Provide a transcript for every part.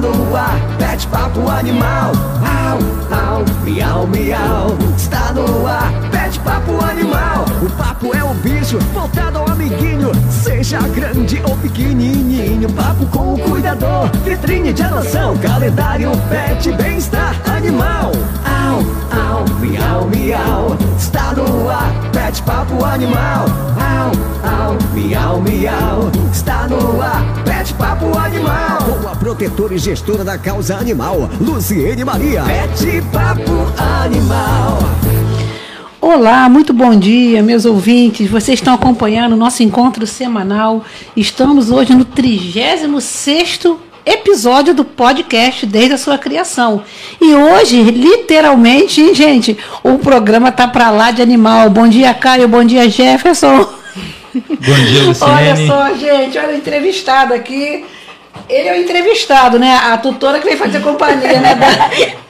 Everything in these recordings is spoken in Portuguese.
no ar, pet papo animal. Au, au, miau, miau. Está no ar, pet papo animal. O papo é o bicho, voltado ao amiguinho. Seja grande ou pequenininho. Papo com o cuidador, vitrine de adoção. Calendário pet, bem-estar animal. Au, au, miau, miau. Está no ar, pet papo animal. Au, au, miau, miau. Está no ar, pet papo animal. Com a protetora e gestora da causa animal, Luciene Maria. Pet papo animal. Olá, muito bom dia, meus ouvintes. Vocês estão acompanhando o nosso encontro semanal. Estamos hoje no 36º episódio do podcast desde a sua criação. E hoje, literalmente, gente, o programa tá para lá de animal. Bom dia, Caio. Bom dia, Jefferson. Bom dia, Luciene. Olha só, gente, olha o entrevistado aqui. Ele é o entrevistado, né? A tutora que vem fazer companhia, né?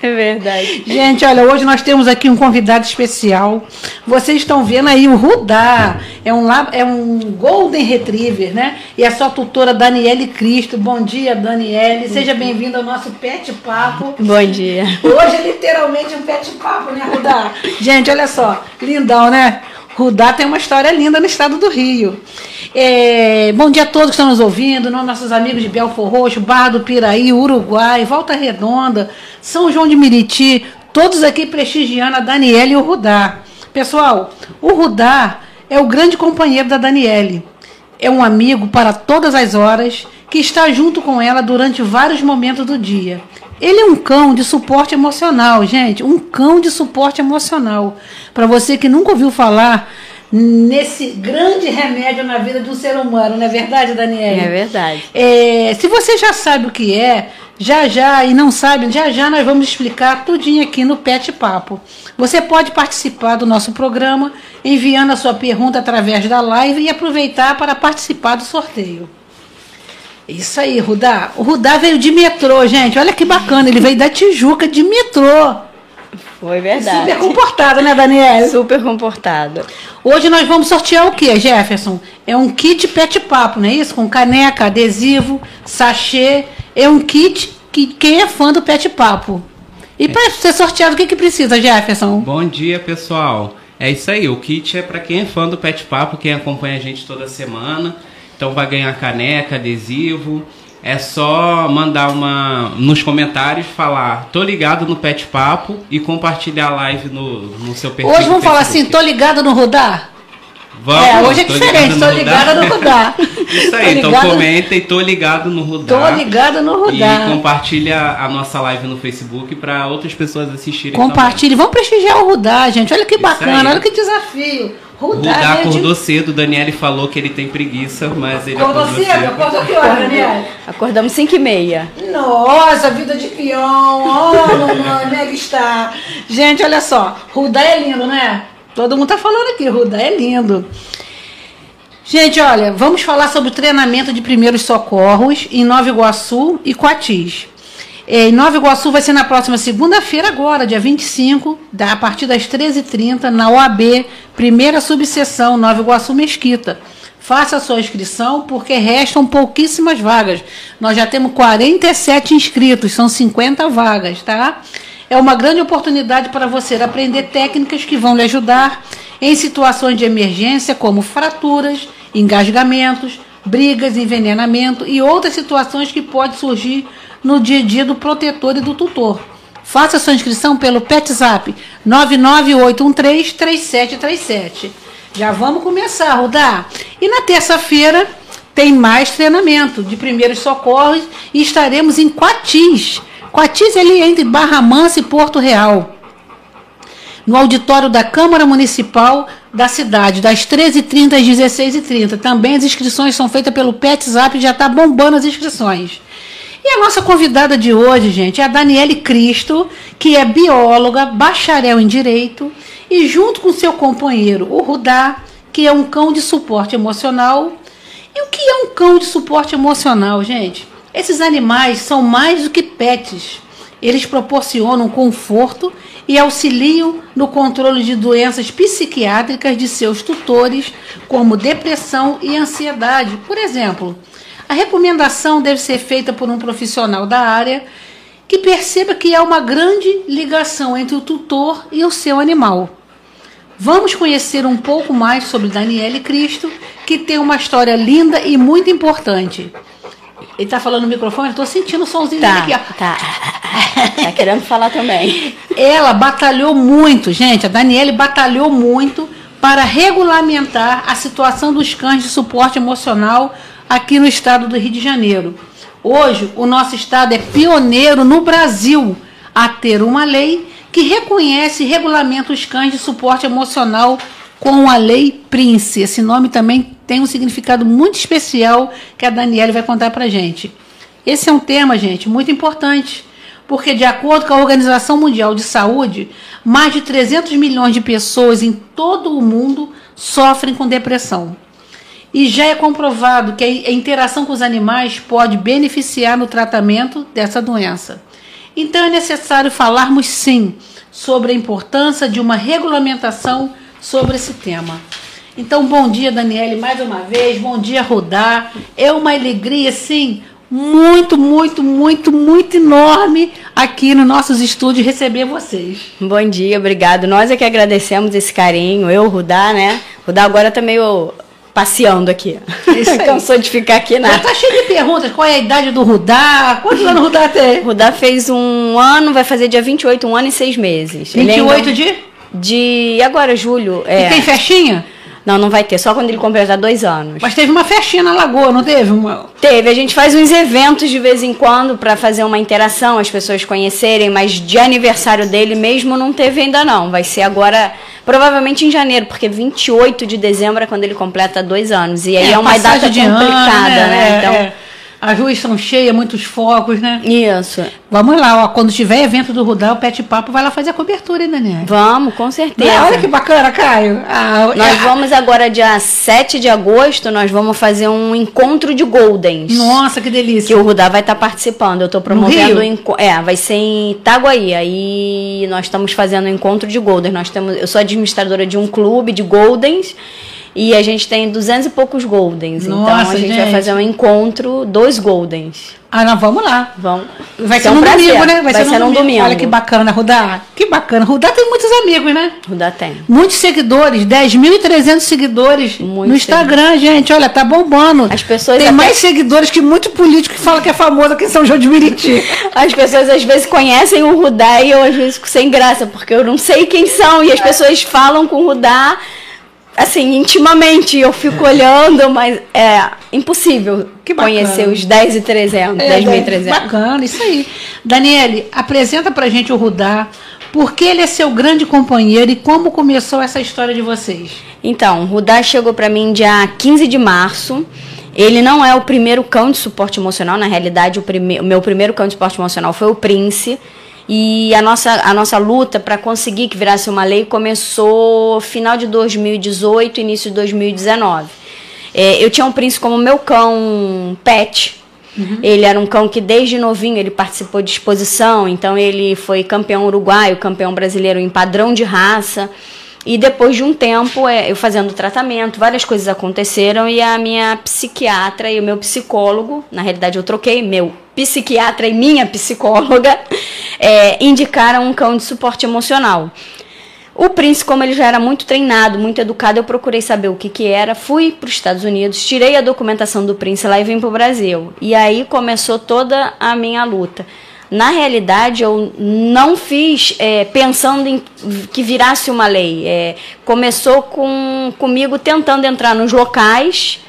É verdade. Gente, olha, hoje nós temos aqui um convidado especial. Vocês estão vendo aí o Rudá. É um, é um Golden Retriever, né? E a sua tutora Daniele Cristo. Bom dia, Daniele. Seja bem-vinda ao nosso Pet Papo. Bom dia. Hoje é literalmente um pet papo, né, Rudá? Gente, olha só, lindão, né? Rudá tem uma história linda no estado do Rio. É, bom dia a todos que estão nos ouvindo, no- nossos amigos de Belfor Roxo, Barra do Piraí, Uruguai, Volta Redonda, São João de Meriti, todos aqui prestigiando a Daniele e o Rudá. Pessoal, o Rudá é o grande companheiro da Daniele. É um amigo para todas as horas que está junto com ela durante vários momentos do dia. Ele é um cão de suporte emocional, gente, um cão de suporte emocional. Para você que nunca ouviu falar nesse grande remédio na vida de um ser humano, não é verdade, Daniela? É verdade. É, se você já sabe o que é, já já e não sabe, já já nós vamos explicar tudinho aqui no Pet Papo. Você pode participar do nosso programa enviando a sua pergunta através da live e aproveitar para participar do sorteio. Isso aí, Rudá. O Rudá veio de metrô, gente. Olha que bacana. Ele veio da Tijuca de metrô. Foi verdade. Super comportado, né, Daniela? Super comportado. Hoje nós vamos sortear o que, Jefferson? É um kit pet papo, não é isso? Com caneca, adesivo, sachê. É um kit que quem é fã do pet papo. E para ser sorteado, o que, que precisa, Jefferson? Bom dia, pessoal. É isso aí, o kit é para quem é fã do Pet Papo, quem acompanha a gente toda semana. Então vai ganhar caneca, adesivo. É só mandar uma nos comentários falar, tô ligado no Pet Papo e compartilhar a live no, no seu perfil. Hoje vamos falar assim, tô ligado no Rudá? Vamos, é, hoje é tô diferente, tô ligada no Rudá. Isso aí, então ligada- comentem, tô ligado no Rudá. Tô ligada no E Rudá. compartilha a nossa live no Facebook para outras pessoas assistirem Compartilhe. Vamos prestigiar o Rudá, gente. Olha que Isso bacana, aí. olha que desafio. Rudá, Rudá de- acordou cedo, o Daniele falou que ele tem preguiça, mas ele Acordou acordou cedo? cedo. Acordou que hora, Daniela? Acordamos 5 e meia. Nossa, vida de peão. Oh, mamãe, mega está. Gente, olha só. Rudá é lindo, né? Todo mundo tá falando aqui, Rudá é lindo. Gente, olha, vamos falar sobre o treinamento de primeiros socorros em Nova Iguaçu e Coatis. É, Em Nova Iguaçu vai ser na próxima segunda-feira agora, dia 25, da, a partir das 13h30, na OAB, primeira subseção, Nova Iguaçu Mesquita. Faça a sua inscrição, porque restam pouquíssimas vagas. Nós já temos 47 inscritos, são 50 vagas, tá? É uma grande oportunidade para você aprender técnicas que vão lhe ajudar em situações de emergência, como fraturas, engasgamentos, brigas, envenenamento e outras situações que podem surgir no dia a dia do protetor e do tutor. Faça sua inscrição pelo PetZap 998133737. Já vamos começar, Rudá. E na terça-feira tem mais treinamento de primeiros socorros e estaremos em Quatis. É ali entre Barra Mansa e Porto Real no auditório da Câmara Municipal da cidade, das 13h30 às 16h30. Também as inscrições são feitas pelo PetZap, já está bombando as inscrições. E a nossa convidada de hoje, gente, é a Daniele Cristo, que é bióloga, bacharel em Direito, e junto com seu companheiro, o Rudá, que é um cão de suporte emocional. E o que é um cão de suporte emocional, gente? Esses animais são mais do que pets. Eles proporcionam conforto e auxiliam no controle de doenças psiquiátricas de seus tutores, como depressão e ansiedade. Por exemplo, A recomendação deve ser feita por um profissional da área que perceba que há uma grande ligação entre o tutor e o seu animal. Vamos conhecer um pouco mais sobre Daniele Cristo, que tem uma história linda e muito importante. Ele está falando no microfone, eu estou sentindo o somzinho Tá, aqui, ó. tá. Tá querendo falar também. Ela batalhou muito, gente. A Daniele batalhou muito para regulamentar a situação dos cães de suporte emocional aqui no estado do Rio de Janeiro. Hoje, o nosso estado é pioneiro no Brasil a ter uma lei que reconhece e regulamenta os cães de suporte emocional com a Lei Prince. Esse nome também tem um significado muito especial que a Daniele vai contar para gente. Esse é um tema, gente, muito importante, porque, de acordo com a Organização Mundial de Saúde, mais de 300 milhões de pessoas em todo o mundo sofrem com depressão. E já é comprovado que a interação com os animais pode beneficiar no tratamento dessa doença. Então é necessário falarmos sim sobre a importância de uma regulamentação sobre esse tema. Então, bom dia, Daniele, mais uma vez. Bom dia, Rodar. É uma alegria, sim, muito, muito, muito, muito enorme aqui nos nossos estúdios receber vocês. Bom dia, obrigado. Nós é que agradecemos esse carinho. Eu, Rudá, né? Rudá agora tá meio passeando aqui. Isso. Cansou de ficar aqui na. tá cheio de perguntas. Qual é a idade do Rudá? Quantos anos o Rudá tem? Rudá fez um ano, vai fazer dia 28, um ano e seis meses. Ele 28 ainda- de? de. Agora, julho. É. E tem festinha? Não, não vai ter, só quando ele completar dois anos. Mas teve uma festinha na Lagoa, não teve? Uma... Teve, a gente faz uns eventos de vez em quando para fazer uma interação, as pessoas conhecerem, mas de aniversário dele mesmo não teve ainda não. Vai ser agora, provavelmente em janeiro, porque 28 de dezembro é quando ele completa dois anos. E aí é, uma passagem data de ano, complicada, né? É, Então, é. As ruas são cheias, muitos focos, né? isso. Vamos lá, ó. Quando tiver evento do Rudá, o Pet Papo vai lá fazer a cobertura, hein, Daniel? Vamos, com certeza. Olha que bacana, Caio. Ah, Nós é- vamos agora, dia 7 de agosto, nós vamos fazer um encontro de Goldens. Nossa, que Que delícia. o Rudá vai estar participando. Eu estou promovendo. Enco- É, vai ser em Itaguaí. Aí nós estamos fazendo o encontro de Goldens. Nós temos, eu sou administradora de um clube de Goldens. E a gente tem duzentos e poucos Goldens. então Nossa, a gente, vai gente. fazer um encontro dos Goldens. Ah, não, vamos lá. Vão. Vai ser ser um prazer. domingo, né? Vai, ser, num domingo. Olha que bacana, Rudá. Que bacana. Rudá tem muitos amigos, né? Rudá tem. Muitos seguidores, 10.300 seguidores Muito no Instagram, gente. Olha, tá bombando. As pessoas Tem até- mais seguidores que muito político que fala que é famoso aqui em São João de Meriti. As pessoas às vezes conhecem o Rudá e eu às vezes fico sem graça, porque eu não sei quem são. E as pessoas falam com o Rudá, assim, intimamente. Eu fico olhando, mas é impossível conhecer os 10 e 300, É, 10.300. Bacana, isso aí. Daniele, apresenta pra gente o Rudá. Por que ele é seu grande companheiro e como começou essa história de vocês? Então, o Rudá chegou para mim dia 15 de março. Ele não é o primeiro cão de suporte emocional, na realidade, o, prime o meu primeiro cão de suporte emocional foi o Prince. E a nossa, a nossa luta para conseguir que virasse uma lei começou final de 2018, início de 2019. É, eu tinha um Prince como meu cão pet, ele era um cão que desde novinho ele participou de exposição, então ele foi campeão uruguaio, campeão brasileiro em padrão de raça. E depois de um tempo, é, eu fazendo tratamento, várias coisas aconteceram e a minha psiquiatra e o meu psicólogo, na realidade eu troquei, meu psiquiatra e minha psicóloga, é, indicaram um cão de suporte emocional. O Prince, como ele já era muito treinado, muito educado, eu procurei saber o que, que era, fui para os Estados Unidos, tirei a documentação do Prince lá e vim para o Brasil. E aí começou toda a minha luta. Na realidade, eu não fiz é, pensando em que virasse uma lei. É, começou com, comigo tentando entrar nos locais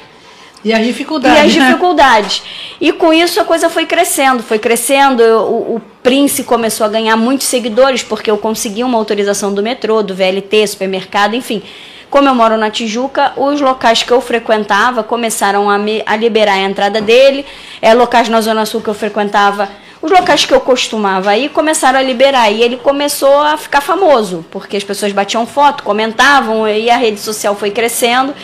E as e dificuldades. as né? dificuldades. E com isso a coisa foi crescendo, foi crescendo. O, o Prince começou a ganhar muitos seguidores porque eu consegui uma autorização do metrô, do VLT, supermercado, enfim. Como eu moro na Tijuca, os locais que eu frequentava começaram a, me, a liberar a entrada dele. É, locais na Zona Sul que eu frequentava, os locais que eu costumava ir começaram a liberar. E ele começou a ficar famoso, porque as pessoas batiam foto, comentavam, e a rede social foi crescendo.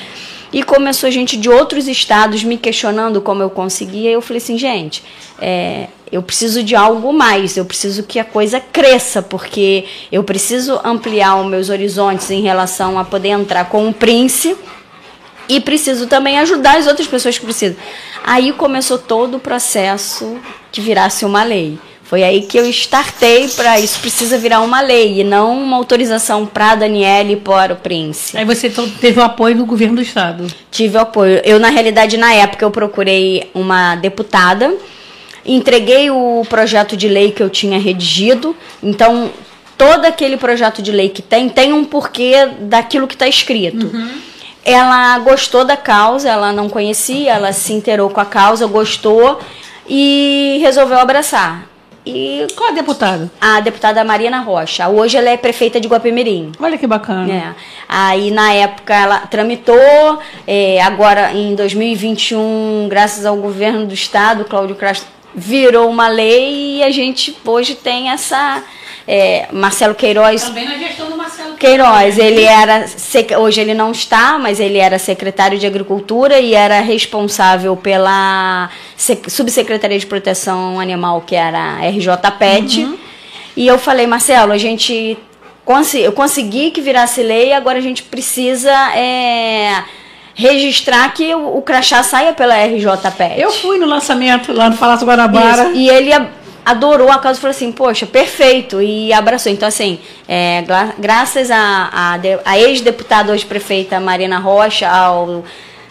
E começou gente de outros estados me questionando como eu conseguia. E eu falei assim, gente, é, eu preciso de algo mais, eu preciso que a coisa cresça, porque eu preciso ampliar os meus horizontes em relação a poder entrar com um Prince e preciso também ajudar as outras pessoas que precisam. Aí começou todo o processo que virasse uma lei. Foi aí que eu startei para isso precisa virar uma lei e não uma autorização para a Daniele e para o Prince. Aí você teve o apoio do governo do estado. Tive o apoio. Eu na realidade na época eu procurei uma deputada, entreguei o projeto de lei que eu tinha redigido. Então todo aquele projeto de lei que tem tem um porquê daquilo que está escrito. Uhum. Ela gostou da causa, ela não conhecia, ela se inteirou com a causa, gostou e resolveu abraçar. E qual a deputada? A deputada Mariana Rocha. Hoje ela é prefeita de Guapemirim. Olha que bacana. É. Aí na época ela tramitou, é, agora em 2021, graças ao governo do estado, Cláudio Castro virou uma lei e a gente hoje tem essa é, Marcelo Queiroz. Também na gestão do Marcelo Queiroz. Queiroz ele era hoje ele não está, mas ele era secretário de Agricultura e era responsável pela subsecretaria de Proteção Animal, que era a RJ Pet. Uhum. E eu falei, Marcelo, a gente eu consegui que virasse lei, agora a gente precisa é, registrar que o, o crachá saia pela RJPET. Eu fui no lançamento lá no Palácio Guanabara. Isso. E ele adorou a causa e falou assim, poxa, perfeito, e abraçou. Então, assim, é, graças a, a, a ex-deputada, hoje prefeita Marina Rocha, ao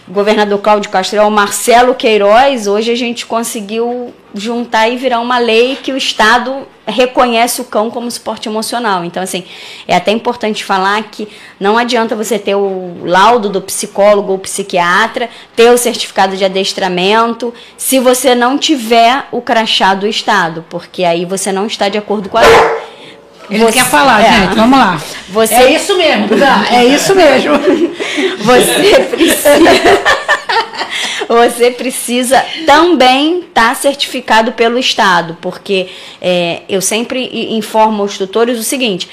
governador Cláudio Castro, ao Marcelo Queiroz, hoje a gente conseguiu juntar e virar uma lei que o Estado reconhece o cão como suporte emocional. Então, assim, é até importante falar que não adianta você ter o laudo do psicólogo ou psiquiatra, ter o certificado de adestramento, se você não tiver o crachá do Estado, porque aí você não está de acordo com a lei. Ele você, quer falar, é, gente. Vamos lá. Você, é isso mesmo, é isso mesmo. Você precisa. você precisa também estar tá certificado pelo Estado, porque é, eu sempre informo os tutores o seguinte.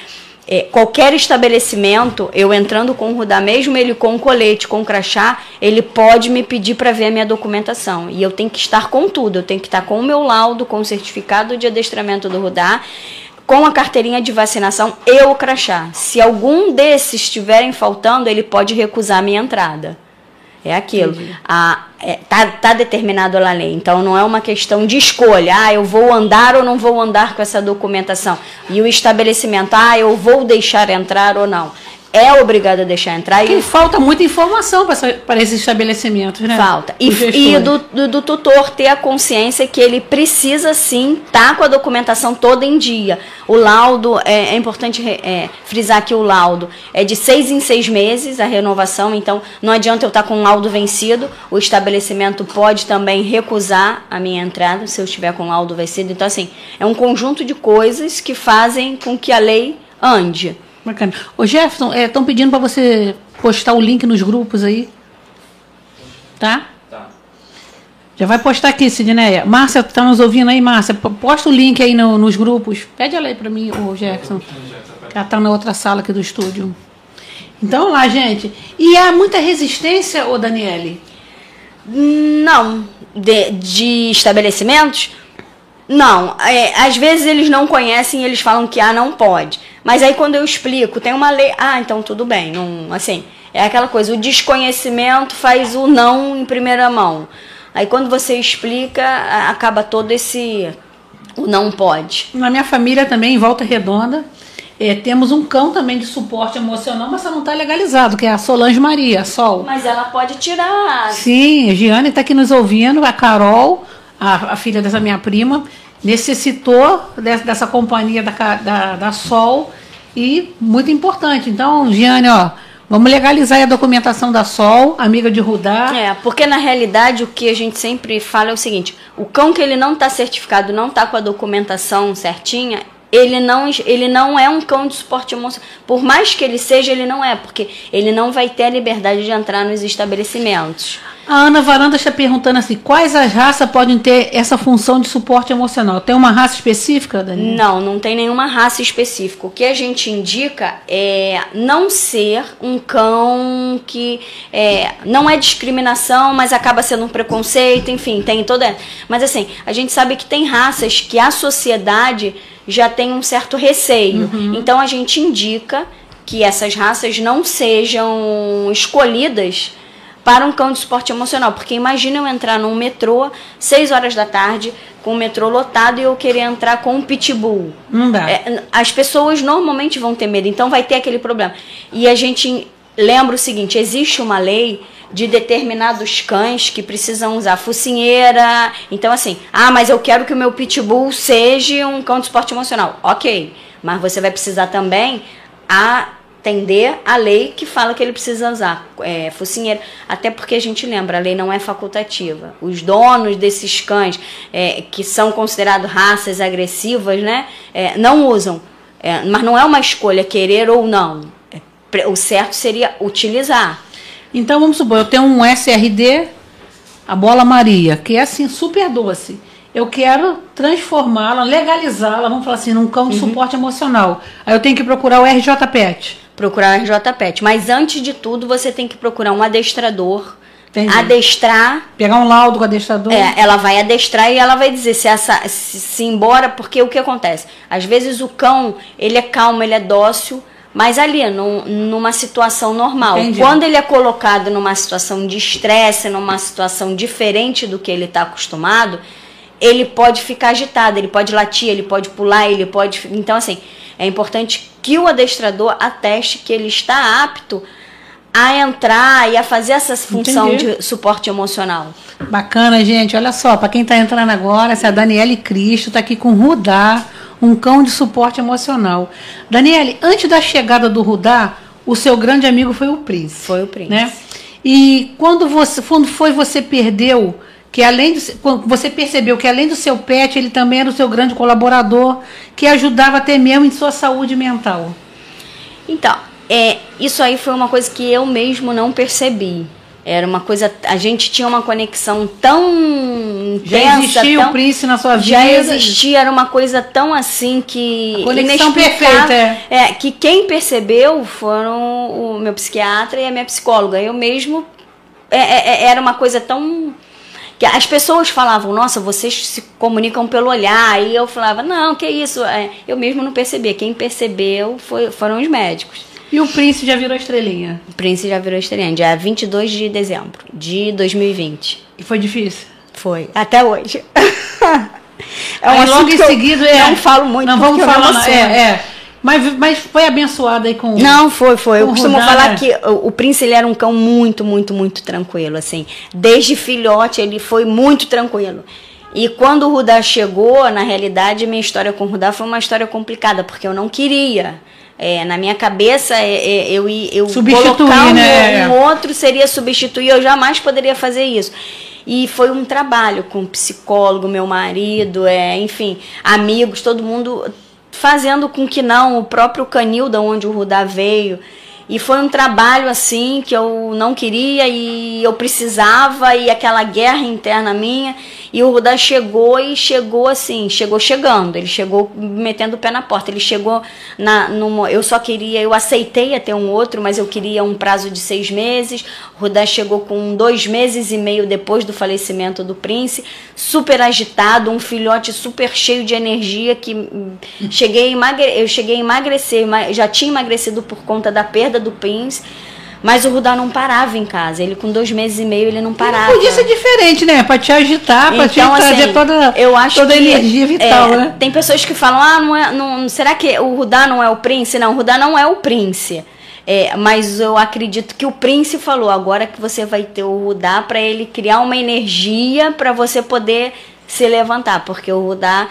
É, qualquer estabelecimento, eu entrando com o Rudá, mesmo ele com colete, com crachá, ele pode me pedir para ver a minha documentação. E eu tenho que estar com tudo. Eu tenho que estar com o meu laudo, com o certificado de adestramento do Rudá com a carteirinha de vacinação e o crachá. Se algum desses estiverem faltando, ele pode recusar a minha entrada. É aquilo. A, é, tá, tá determinado na lei. Então não é uma questão de escolha. Ah, eu vou andar ou não vou andar com essa documentação. E o estabelecimento, ah, eu vou deixar entrar ou não é obrigado a deixar entrar. Porque e falta muita informação para esses estabelecimentos, né? Falta. E, e do, do, do, tutor ter a consciência que ele precisa sim estar tá com a documentação toda em dia. O laudo, é, é importante é, frisar que o laudo é de seis em seis meses a renovação, então não adianta eu estar tá com um laudo vencido, o estabelecimento pode também recusar a minha entrada se eu estiver com um laudo vencido. Então, assim, é um conjunto de coisas que fazem com que a lei ande. Bacana. Ô Jefferson, estão é, pedindo para você postar o link nos grupos aí. Tá? Tá. Já vai postar aqui, Sidneia. Márcia, tá nos ouvindo aí, Márcia? Posta o link aí no, nos grupos. Pede ela aí para mim, o Jefferson. Ela tá na outra sala aqui do estúdio. Então, lá, gente. E há muita resistência, ô Daniele? Não. De, de estabelecimentos? Não. É, às vezes eles não conhecem e eles falam que ah, não pode. Mas aí quando eu explico, tem uma lei, ah, então tudo bem, não, assim, é aquela coisa, o desconhecimento faz o não em primeira mão. Aí quando você explica, acaba todo esse o não pode. Na minha família também, em Volta Redonda, é, temos um cão também de suporte emocional, mas ela não está legalizado, que é a Solange Maria, a Sol. Mas ela pode tirar. Sim, a Giane está aqui nos ouvindo, a Carol, a, a filha dessa minha prima, necessitou dessa, dessa companhia da, da, da, Sol e muito importante. Então, Giane, ó, vamos legalizar a documentação da Sol, amiga de Rudá. É, porque na realidade o que a gente sempre fala é o seguinte: o cão que ele não está certificado, não está com a documentação certinha, ele não, ele não é um cão de suporte emocional. Por mais que ele seja, ele não é, porque ele não vai ter a liberdade de entrar nos estabelecimentos. A Ana Varanda está perguntando assim: quais as raças podem ter essa função de suporte emocional? Tem uma raça específica, Dani? Não, não tem nenhuma raça específica. O que a gente indica é não ser um cão que é, não é discriminação, mas acaba sendo um preconceito, enfim, tem toda. Mas assim, a gente sabe que tem raças que a sociedade já tem um certo receio. Uhum. Então a gente indica que essas raças não sejam escolhidas para um cão de suporte emocional. Porque imagina eu entrar num metrô, 6 horas da tarde, com o metrô lotado e eu querer entrar com um pitbull. Não dá. É, as pessoas normalmente vão ter medo, então vai ter aquele problema. E a gente lembra o seguinte: existe uma lei de determinados cães que precisam usar focinheira. Então, assim, ah, mas eu quero que o meu pitbull seja um cão de suporte emocional. Ok, mas você vai precisar também atender a lei que fala que ele precisa usar é, focinheira. Até porque a gente lembra, a lei não é facultativa. Os donos desses cães, é, que são considerados raças agressivas, né, é, não usam. É, mas não é uma escolha querer ou não. É, o certo seria utilizar. Então vamos supor, eu tenho um SRD, a bola Maria, que é assim, super doce. Eu quero transformá-la, legalizá-la, vamos falar assim, num cão de suporte emocional. Aí eu tenho que procurar o RJ Pet. Procurar o RJ Pet. Mas antes de tudo, você tem que procurar um adestrador. Entendi. Adestrar. Pegar um laudo com o adestrador. É, ela vai adestrar e ela vai dizer se essa se, se embora, porque o que acontece? Às vezes o cão, ele é calmo, ele é dócil, mas ali, num, numa situação normal. Entendi. Quando ele é colocado numa situação de estresse, numa situação diferente do que ele está acostumado, ele pode ficar agitado, ele pode latir, ele pode pular, ele pode. Então, assim, é importante que o adestrador ateste que ele está apto a entrar e a fazer essa função Entendi. de suporte emocional. Bacana, gente. Olha só, para quem está entrando agora, essa é a Daniele Cristo, está aqui com o Rudá, um cão de suporte emocional. Daniele, antes da chegada do Rudá, o seu grande amigo foi o Príncipe. Foi o príncipe. Né? E quando você, quando foi você perdeu, que além quando você percebeu que além do seu pet, ele também era o seu grande colaborador, que ajudava até mesmo em sua saúde mental. Então, é, isso aí foi uma coisa que eu mesmo não percebi. Era uma coisa. A gente tinha uma conexão tão Já intensa, existia tão- o Príncipe na sua vida? Já existia, era uma coisa tão assim que. A conexão perfeita, É, que quem percebeu foram o meu psiquiatra e a minha psicóloga. Eu mesmo. é, é, é, era uma coisa tão. Que as pessoas falavam, nossa, vocês se comunicam pelo olhar. E eu falava, não, que isso? É, eu mesmo não percebia. Quem percebeu foi, foram os médicos. E o Príncipe já virou estrelinha. O Prince já virou estreante, dia 22 de dezembro de 2020. E foi difícil. Foi. Até hoje. é Aí logo em que eu seguida, é. Não falo muito Não vamos eu falar. não. É, é. Mas, mas foi abençoada aí com. Não, foi, foi. Eu costumo rodar, falar né? que o, o Prince ele era um cão muito, muito, muito tranquilo, assim. Desde filhote ele foi muito tranquilo. E quando o Rudá chegou, na realidade, minha história com o Rudá foi uma história complicada, porque eu não queria. É, na minha cabeça, é, é, eu, eu Substituir, colocar um, né? um outro seria substituir, eu jamais poderia fazer isso. E foi um trabalho com um psicólogo, meu marido, é, enfim, amigos, todo mundo fazendo com que não, o próprio canil da onde o Rudá veio. E foi um trabalho assim que eu não queria e eu precisava e aquela guerra interna minha. E o Rudá chegou e chegou assim, chegou chegando, ele chegou metendo o pé na porta. Ele chegou na. Numa, eu só queria, eu aceitei até um outro, mas eu queria um prazo de seis meses. O Rudá chegou com dois meses e meio depois do falecimento do Prince, super agitado, um filhote super cheio de energia que cheguei a emagre, eu cheguei a emagrecer, ema- já tinha emagrecido por conta da perda do Prince. Mas o Rudá não parava em casa. Ele com dois meses e meio ele não parava. Podia ser diferente, né? Pra te agitar, pra te Então, trazer assim, toda, eu acho toda a energia vital, é, né? Tem pessoas que falam, ah, não é, não, será que o Rudá não é o Prince? Não, o Rudá não é o Prince. É, mas eu acredito que o Prince falou, agora que você vai ter o Rudá para ele criar uma energia para você poder se levantar, porque o Rudá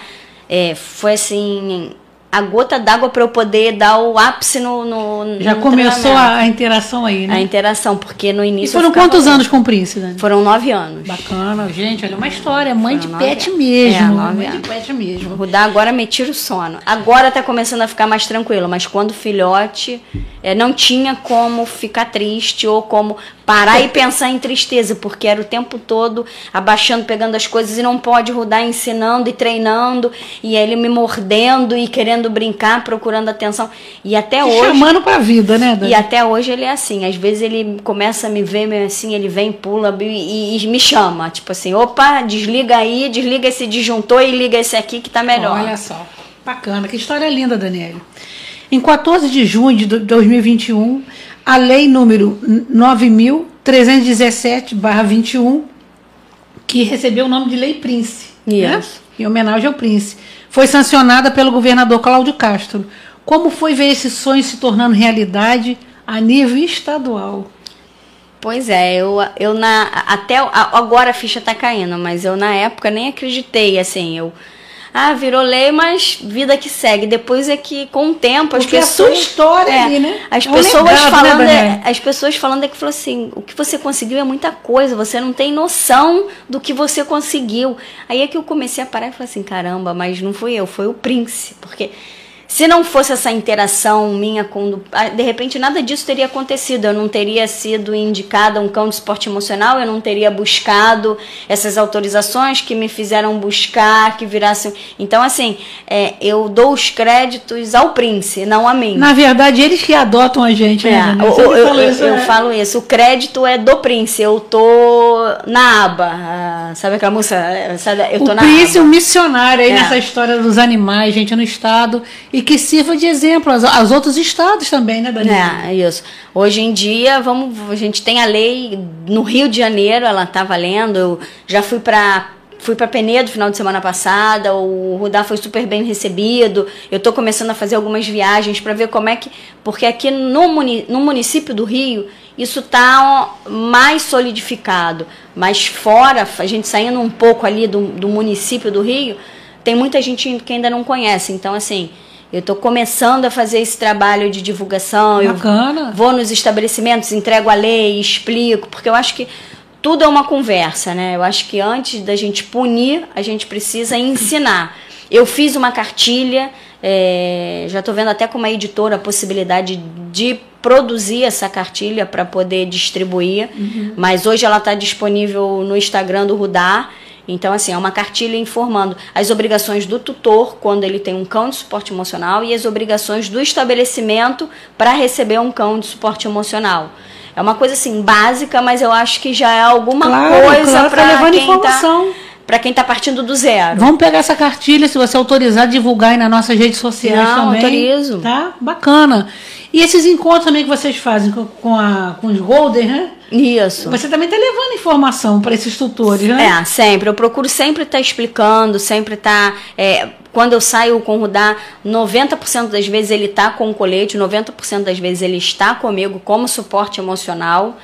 é, foi assim a gota d'água para eu poder dar o ápice no, no Já no começou a, a interação aí, a né? interação, porque no E início foram eu ficava- quantos anos com o Príncipe, né? Foram nove anos. Bacana, gente, olha uma história, mãe de Foram nove pet anos. mesmo. É, nove mãe de anos. pet O mesmo. Rudá agora me tira o sono. Agora tá começando a ficar mais tranquilo, mas quando filhote, é, não tinha como ficar triste ou como parar e pensar em tristeza, porque era o tempo todo abaixando, pegando as coisas e não pode Rudá ensinando e treinando, e ele me mordendo e querendo brincar, procurando atenção. E até Te hoje. chamando pra vida, né, Dani? E até hoje ele é assim. Às vezes ele começa a me ver meio assim, ele vem, pula e, e me chama. Tipo assim, opa, desliga aí, desliga esse disjuntor e liga esse aqui que tá melhor. Olha só. Bacana, que história linda, Daniele. Em 14 de junho de do- 2021, a lei número 317-21, que recebeu o nome de Lei Prince. Né? Isso. Em homenagem ao Prince. Foi sancionada pelo governador Cláudio Castro. Como foi ver esse sonho se tornando realidade a nível estadual? Pois é, eu, eu na. Até agora a ficha tá caindo, mas eu na época nem acreditei, assim, eu. Ah, virou lei, mas vida que segue. Depois é que, com o tempo, as Porque é a pessoas. sua história é, ali, né? As É pessoas legado, né, falando. é, Daniela? as pessoas falando é que falou assim: o que você conseguiu é muita coisa, você não tem noção do que você conseguiu. Aí é que eu comecei a parar e falei assim: caramba, mas não fui eu, foi o Prince. Porque. Se não fosse essa interação minha com. ah, De repente, nada disso teria acontecido. Eu não teria sido indicada um cão de esporte emocional, eu não teria buscado essas autorizações que me fizeram buscar, que virassem. Então, assim, é, eu dou os créditos ao Prince, não a mim. Na verdade, eles que adotam a gente, né? É, o- o- eu, falou eu- isso, eu né? falo isso. O crédito é do Prince. Eu tô na aba. ah, sabe aquela música? eh, sabe? Eu tô o na Prince, aba. um missionário aí É. nessa história dos animais, gente, no estado, e que sirva de exemplo aos, aos outros estados também, né, Daniela? É, isso. Hoje em dia, vamos, a gente tem a lei no Rio de Janeiro, ela tá valendo. Eu já fui para fui para Penedo final de semana passada, o Rudá foi super bem recebido. Eu tô começando a fazer algumas viagens para ver como é que, porque aqui no, muni, no município do Rio isso tá ó, mais solidificado, mas fora, a gente saindo um pouco ali do, do município do Rio, tem muita gente que ainda não conhece. Então assim, eu estou começando a fazer esse trabalho de divulgação. eu Bacana. vou nos estabelecimentos, entrego a lei, explico, porque eu acho que tudo é uma conversa, né? Eu acho que antes da gente punir, a gente precisa ensinar. Eu fiz uma cartilha, é, já estou vendo até com uma editora a possibilidade de produzir essa cartilha para poder distribuir, mas hoje ela está disponível no Instagram do Rudar. Então, assim, é uma cartilha informando as obrigações do tutor quando ele tem um cão de suporte emocional e as obrigações do estabelecimento para receber um cão de suporte emocional. É uma coisa assim básica, mas eu acho que já é alguma Claro, coisa claro, tá para levando quem informação. tá para quem tá partindo do zero. Vamos pegar essa cartilha, se você autorizar, divulgar aí nas nossas redes sociais Não, também. autorizo. Tá? Bacana. E esses encontros também que vocês fazem com, a, com os Golden, né? Isso. Você também está levando informação para esses tutores, né? É, sempre. Eu procuro sempre estar explicando, sempre estar. é, quando eu saio com o Rudá, 90% das vezes ele está com o colete, 90% das vezes ele está comigo como suporte emocional.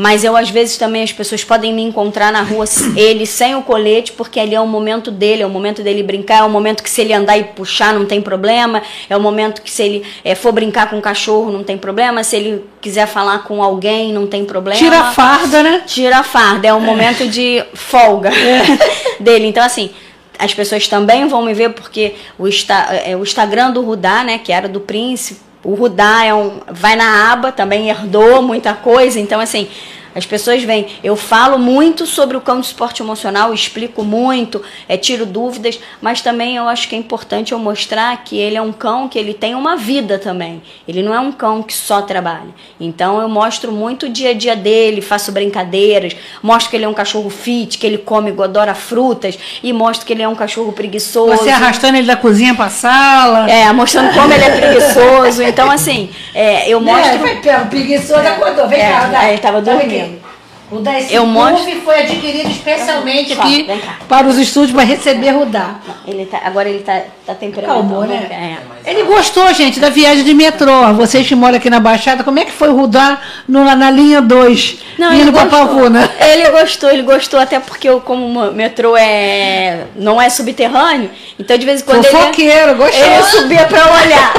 Mas eu, às vezes, também as pessoas podem me encontrar na rua, ele sem o colete, porque ali é o momento dele, é o momento dele brincar, é o momento que se ele andar e puxar não tem problema, é o momento que se ele é, for brincar com o cachorro não tem problema, se ele quiser falar com alguém não tem problema. Tira a farda, né? Tira a farda, é um momento de folga dele. Então, assim, as pessoas também vão me ver porque o, Insta, é, o Instagram do Rudá, né, que era do Príncipe, o Rudá é um, vai na aba, também herdou muita coisa. Então, assim, as pessoas vêm. Eu falo muito sobre o cão de esporte emocional, explico muito, é, tiro dúvidas, mas também eu acho que é importante eu mostrar que ele é um cão que ele tem uma vida também. Ele não é um cão que só trabalha. Então eu mostro muito o dia a dia dele, faço brincadeiras, mostro que ele é um cachorro fit, que ele come, adora frutas, e mostro que ele é um cachorro preguiçoso. Você arrastando ele da cozinha para sala. É, mostrando como ele é preguiçoso. Então, assim, é, eu mostro. É, vai, pega, preguiçoso, acordou. Vem É, cá, Dá. aí tava Dá dormindo. O da Eu mostro- foi adquirido especialmente Só, aqui para os estúdios para receber Rudá. Ele tá, agora ele tá, tá temperamental. Calmou, né? É. Ele gostou, gente, da viagem de metrô. Vocês que moram aqui na Baixada, como é que foi Rudá no- na linha 2? Não, indo ele gostou. Pavuna? Ele gostou, ele gostou até porque eu, como o metrô é não é subterrâneo, então de vez em quando ele, Fofoqueiro, gostou. ele subia pra olhar.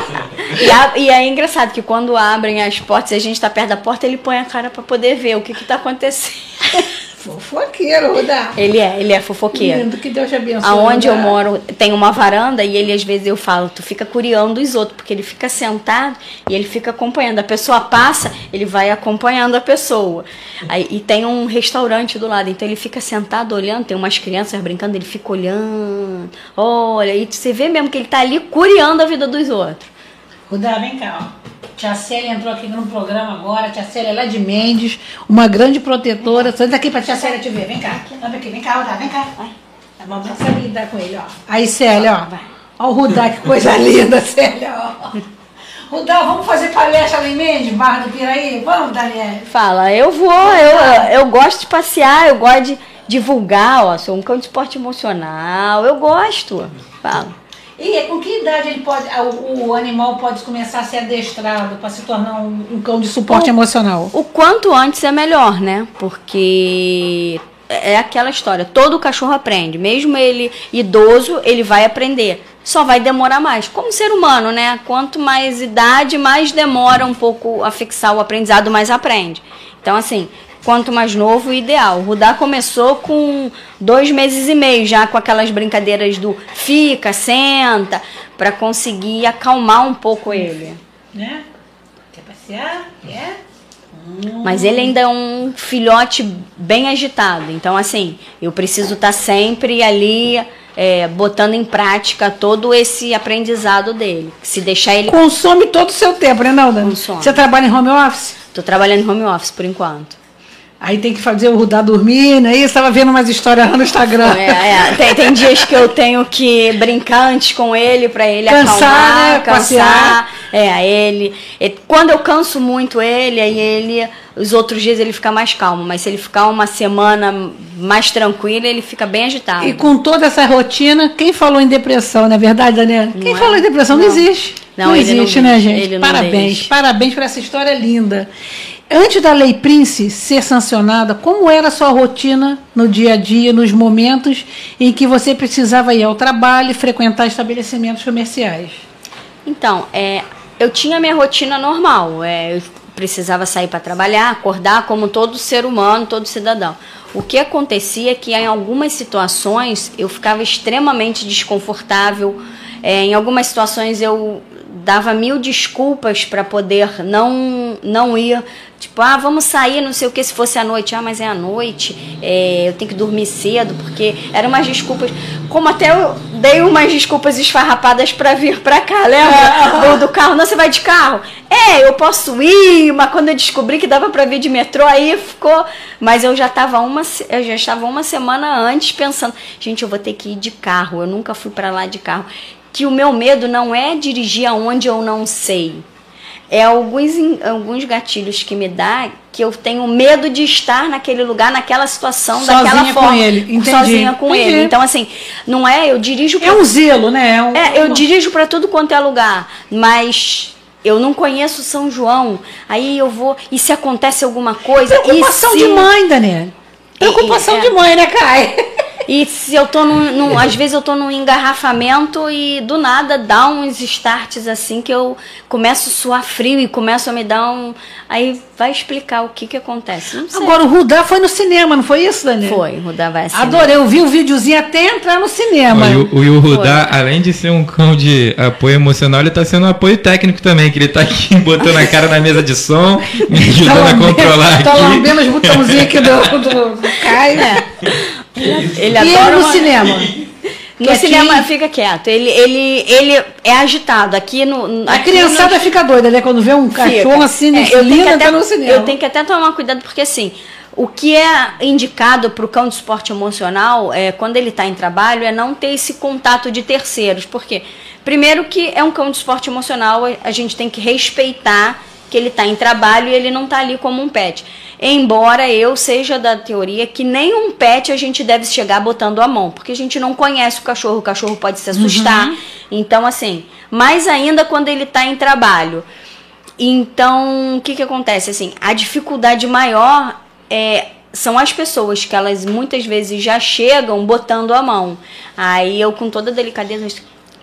E, a- e é engraçado que quando abrem as portas e a gente tá perto da porta, ele põe a cara pra poder ver o que que tá acontecendo. Fofoqueiro, Rudá. Ele é, ele é fofoqueiro. Lindo, que Deus te abençoe. Aonde eu moro tem uma varanda e ele às vezes eu falo, tu fica curiando os outros, porque ele fica sentado e ele fica acompanhando. A pessoa passa, ele vai acompanhando a pessoa. Aí, e tem um restaurante do lado, então ele fica sentado olhando, tem umas crianças brincando, ele fica olhando. Olha, e você vê mesmo que ele tá ali curiando a vida dos outros. Rudá, vem cá, ó. Tia Célia entrou aqui no programa agora. Tia Célia é lá de Mendes, uma grande protetora. Senta aqui pra tia Célia te ver. Vem cá. Vem aqui, vem cá, Rudá, vem cá. A mamãe sabe lidar com ele, ó. Aí, Célia, ó. Ó o Rudá, que coisa linda, Célia, ó. Rudá, vamos fazer palestra lá em Mendes, Barra do Piraí? Vamos, Daniel? Fala, eu vou, eu, eu gosto de passear, eu gosto de divulgar, ó, sou um cão de esporte emocional, eu gosto. Fala. E com que idade ele pode, o, o animal pode começar a ser adestrado para se tornar um, um cão de suporte O- emocional? O quanto antes é melhor, né? Porque é aquela história, todo cachorro aprende, mesmo ele idoso, ele vai aprender. Só vai demorar mais. Como ser humano, né? Quanto mais idade, mais demora um pouco a fixar o aprendizado, mais aprende. Então, assim, quanto mais novo, ideal. O Rudá começou com dois meses e meio, já com aquelas brincadeiras do fica, senta, para conseguir acalmar um pouco ele. Né? Quer passear? Quer? Mas ele ainda é um filhote bem agitado. Então, assim, eu preciso estar sempre ali é, botando em prática todo esse aprendizado dele. Se deixar ele. Consome todo o seu tempo, né, não, Dani? Consome. Você trabalha em home office? Tô trabalhando em home office por enquanto. Aí tem que fazer o Rudá dormir, né? Estava vendo umas histórias lá no Instagram. É, é, tem, tem dias que eu tenho que brincar antes com ele para ele Cansar, acalmar, né? cansar. Passear. É, ele, ele- Quando eu canso muito ele, aí ele. Os outros dias ele fica mais calmo. Mas se ele ficar uma semana mais tranquila, ele fica bem agitado. E com toda essa rotina, quem falou em depressão, não é verdade, Daniela? Quem é. falou em depressão não, Não. existe. Não, Não, não existe, né, deixa, gente? ele não parabéns, parabéns por essa história linda. Antes da Lei Prince ser sancionada, como era a sua rotina no dia a dia, nos momentos em que você precisava ir ao trabalho e frequentar estabelecimentos comerciais? Então, é, eu tinha minha rotina normal. É, eu precisava sair para trabalhar, acordar como todo ser humano, todo cidadão. O que acontecia é que em algumas situações eu ficava extremamente desconfortável. É, em algumas situações eu dava mil desculpas para poder não não ir. Tipo, ah, vamos sair, não sei o que, se fosse à noite. Ah, mas é à noite, é, eu tenho que dormir cedo, porque eram umas desculpas. Como até eu dei umas desculpas esfarrapadas para vir para cá, lembra? Do, do carro. Não, você vai de carro? É, eu posso ir, mas quando eu descobri que dava para vir de metrô, aí ficou. Mas eu já tava uma, eu já estava uma semana antes pensando, gente, eu vou ter que ir de carro. Eu nunca fui para lá de carro. Que o meu medo não é dirigir aonde eu não sei é alguns, alguns gatilhos que me dá que eu tenho medo de estar naquele lugar, naquela situação, Sozinha daquela com forma. ele, entendi. Sozinha com Entendi. ele. Então, assim, não é, eu dirijo É um zelo, né? É, um, é, eu dirijo para tudo quanto é lugar, mas eu não conheço São João. Aí eu vou, e se acontece alguma coisa? Preocupação se, de mãe, Daniela. Preocupação é. de mãe, né, Kai? E se eu tô num, num- às vezes eu tô num engarrafamento e do nada dá uns starts assim que eu começo a suar frio e começo a me dar um. Aí vai explicar o que que acontece. Não sei. Agora, o Rudá foi no cinema, não foi isso, Daniela? Foi, Rudá vai assim. Adorei, eu vi o videozinho até entrar no cinema. E o, o Yu Rudá, além de ser um cão de apoio emocional, ele tá sendo um apoio técnico também, que ele tá aqui botando a cara na mesa de som, me ajudando a lambendo- controlar Tá aqui. lambendo os botãozinhos aqui do, do, do Caio. Ele E ele adora no uma- cinema? No Quietinho? cinema fica quieto. Ele, ele, ele é agitado. Aqui no. A aqui criançada nos- fica doida, né? Quando vê um cachorro Fica. assim, É, eu tenho que lindo, até, tá no cinema. Eu tenho que até tomar cuidado, porque assim, o que é indicado para o cão de esporte emocional, é, quando ele está em trabalho, é não ter esse contato de terceiros. Por quê? Primeiro que é um cão de esporte emocional, a- a gente tem que respeitar que ele está em trabalho e ele não está ali como um pet. Embora eu seja da teoria que nenhum pet a gente deve chegar botando a mão, porque a gente não conhece o cachorro, o cachorro pode se assustar. Então, assim, mais ainda quando ele está em trabalho. Então, o que, que acontece? Assim, a dificuldade maior é, são as pessoas que elas muitas vezes já chegam botando a mão. Aí eu, com toda delicadeza,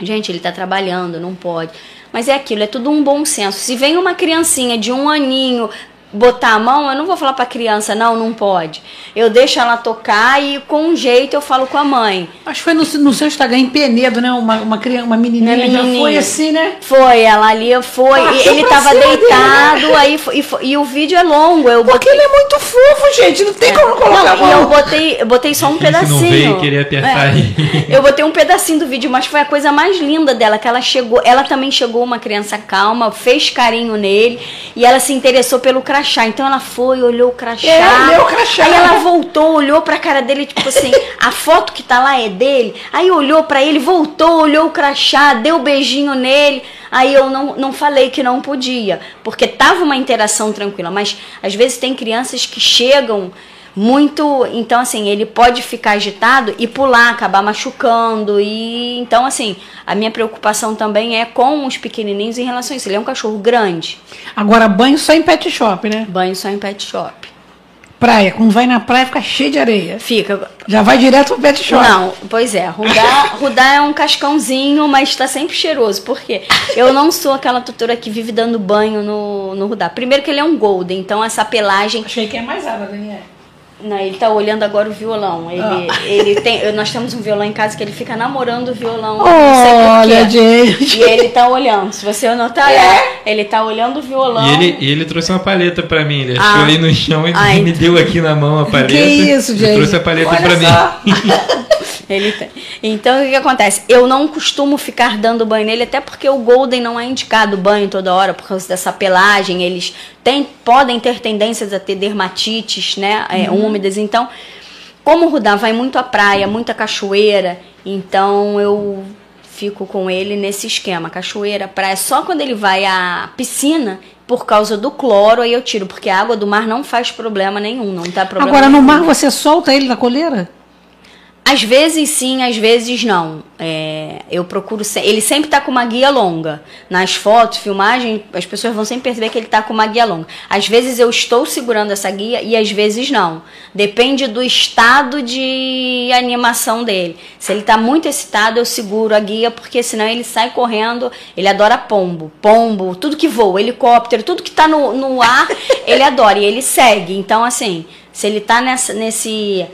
gente, ele tá trabalhando, não pode. Mas é aquilo, é tudo um bom senso. Se vem uma criancinha de um aninho botar a mão, eu não vou falar pra criança, não, não pode. Eu deixo ela tocar e com um jeito eu falo com a mãe. Acho que foi no, no seu Instagram, em Penedo, né? Uma, uma, criança, uma menininha, Uma já menininha. foi assim, né? Foi, ela ali foi, e ele tava cima dele, deitado, aí foi- e, foi- e o vídeo é longo, eu Porque botei ele é muito fofo, gente. Não tem como colocar a Não, e eu mão. botei, eu botei só um não pedacinho. ver e querer apertar É. aí. Eu botei um pedacinho do vídeo, mas foi a coisa mais linda dela, que ela chegou, ela também chegou uma criança calma, fez carinho nele e ela se interessou pelo crachá. Então ela foi, olhou o crachá. É, leu o crachá. Aí ela voltou, olhou pra cara dele, tipo assim, a foto que tá lá é dele. Aí olhou pra ele, voltou, olhou o crachá, deu um beijinho nele. Aí eu não, não falei que não podia, porque tava uma interação tranquila, mas às vezes tem crianças que chegam muito, então assim, ele pode ficar agitado e pular, acabar machucando e então assim, a minha preocupação também é com os pequenininhos em relação a isso. Ele é um cachorro grande. Agora, banho só em pet shop, né? Banho só em pet shop. Praia, quando vai na praia fica cheio de areia. Fica. Já vai direto pro pet shop. Não, pois é, Rudá, Rudá é um cascãozinho, mas está sempre cheiroso. Por quê? Eu não sou aquela tutora que vive dando banho no, no Rudá. Primeiro que ele é um golden, então essa pelagem Achei que é mais água, Daniel. Não, ele tá olhando agora o violão. Ele, Ah. ele tem, nós temos um violão em casa que ele fica namorando o violão. Olha, gente. E ele tá olhando. Se você notar, é, ele tá olhando o violão. E ele, e ele trouxe uma paleta pra mim. Ele achou Ah. ali no chão e Ai. me deu aqui na mão a paleta. Que isso, gente. trouxe a paleta Olha pra só. mim. Ele tem. Então, o que, que acontece? Eu não costumo ficar dando banho nele, até porque o Golden não é indicado banho toda hora, por causa dessa pelagem. Eles têm, podem ter tendências a ter dermatites, né? É, úmidas. Então, como o Rudá vai muito à praia, muita cachoeira, então eu fico com ele nesse esquema. Cachoeira, praia. Só quando ele vai à piscina, por causa do cloro, aí eu tiro, porque a água do mar não faz problema nenhum, não tá problema Agora, no nenhum. mar você solta ele da coleira? Às vezes sim, às vezes não. É, eu procuro. se- Ele sempre tá com uma guia longa. Nas fotos, filmagem, as pessoas vão sempre perceber que ele tá com uma guia longa. Às vezes eu estou segurando essa guia e às vezes não. Depende do estado de animação dele. Se ele tá muito excitado, eu seguro a guia, porque senão ele sai correndo. Ele adora pombo. Pombo, tudo que voa, helicóptero, tudo que tá no, no ar, ele adora. E ele segue. Então, assim, se ele tá nessa, nesse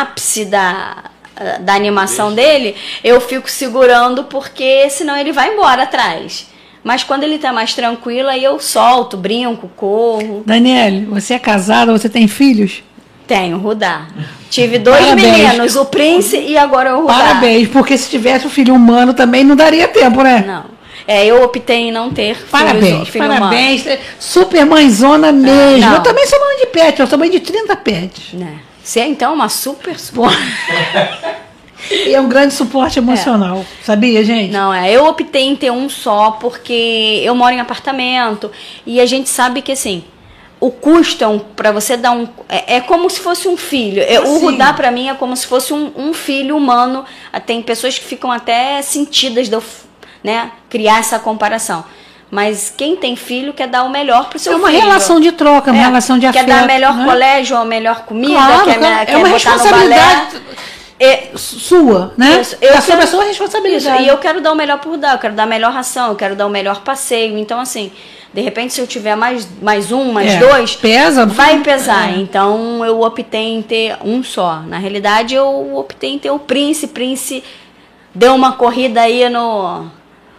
ápice da, da animação dele, eu fico segurando porque senão ele vai embora atrás. Mas quando ele tá mais tranquilo, aí eu solto, brinco, corro. Daniele, você é casada, você tem filhos? Tenho, Rudá. Tive dois Parabéns. meninos, o Prince e agora o Rudá. Parabéns, porque se tivesse um filho humano também não daria tempo, né? Não. É, eu optei em não ter filhos- Parabéns, filho humano. parabéns. Super mãezona mesmo. não. Eu também sou mãe de pet, eu sou mãe de 30 pets. Né? Você é então uma super suporte. E é um grande suporte emocional. Sabia, gente? Não, é. Eu optei em ter um só porque eu moro em apartamento e a gente sabe que assim. O custo é um, para você dar um. É, é como se fosse um filho. É, o Assim. Rudá, para mim, é como se fosse um, um filho humano. Tem pessoas que ficam até sentidas de eu né, criar essa comparação. Mas quem tem filho quer dar o melhor pro seu É uma filho. relação de troca, uma É, relação de Quer afeto. dar melhor né? colégio, melhor comida, Claro, quer, claro. é quer uma botar no responsabilidade balé. É, sua, né? Isso, eu é sobre a sua Isso, responsabilidade. e eu quero dar o melhor por dar, eu quero dar a melhor ração, eu quero dar o melhor passeio. Então, assim, de repente, se eu tiver mais, mais um, mais É, dois, pesa, vai pesar. É. Então, eu optei em ter um só. Na realidade, eu optei em ter o Prince. Prince deu uma corrida aí no,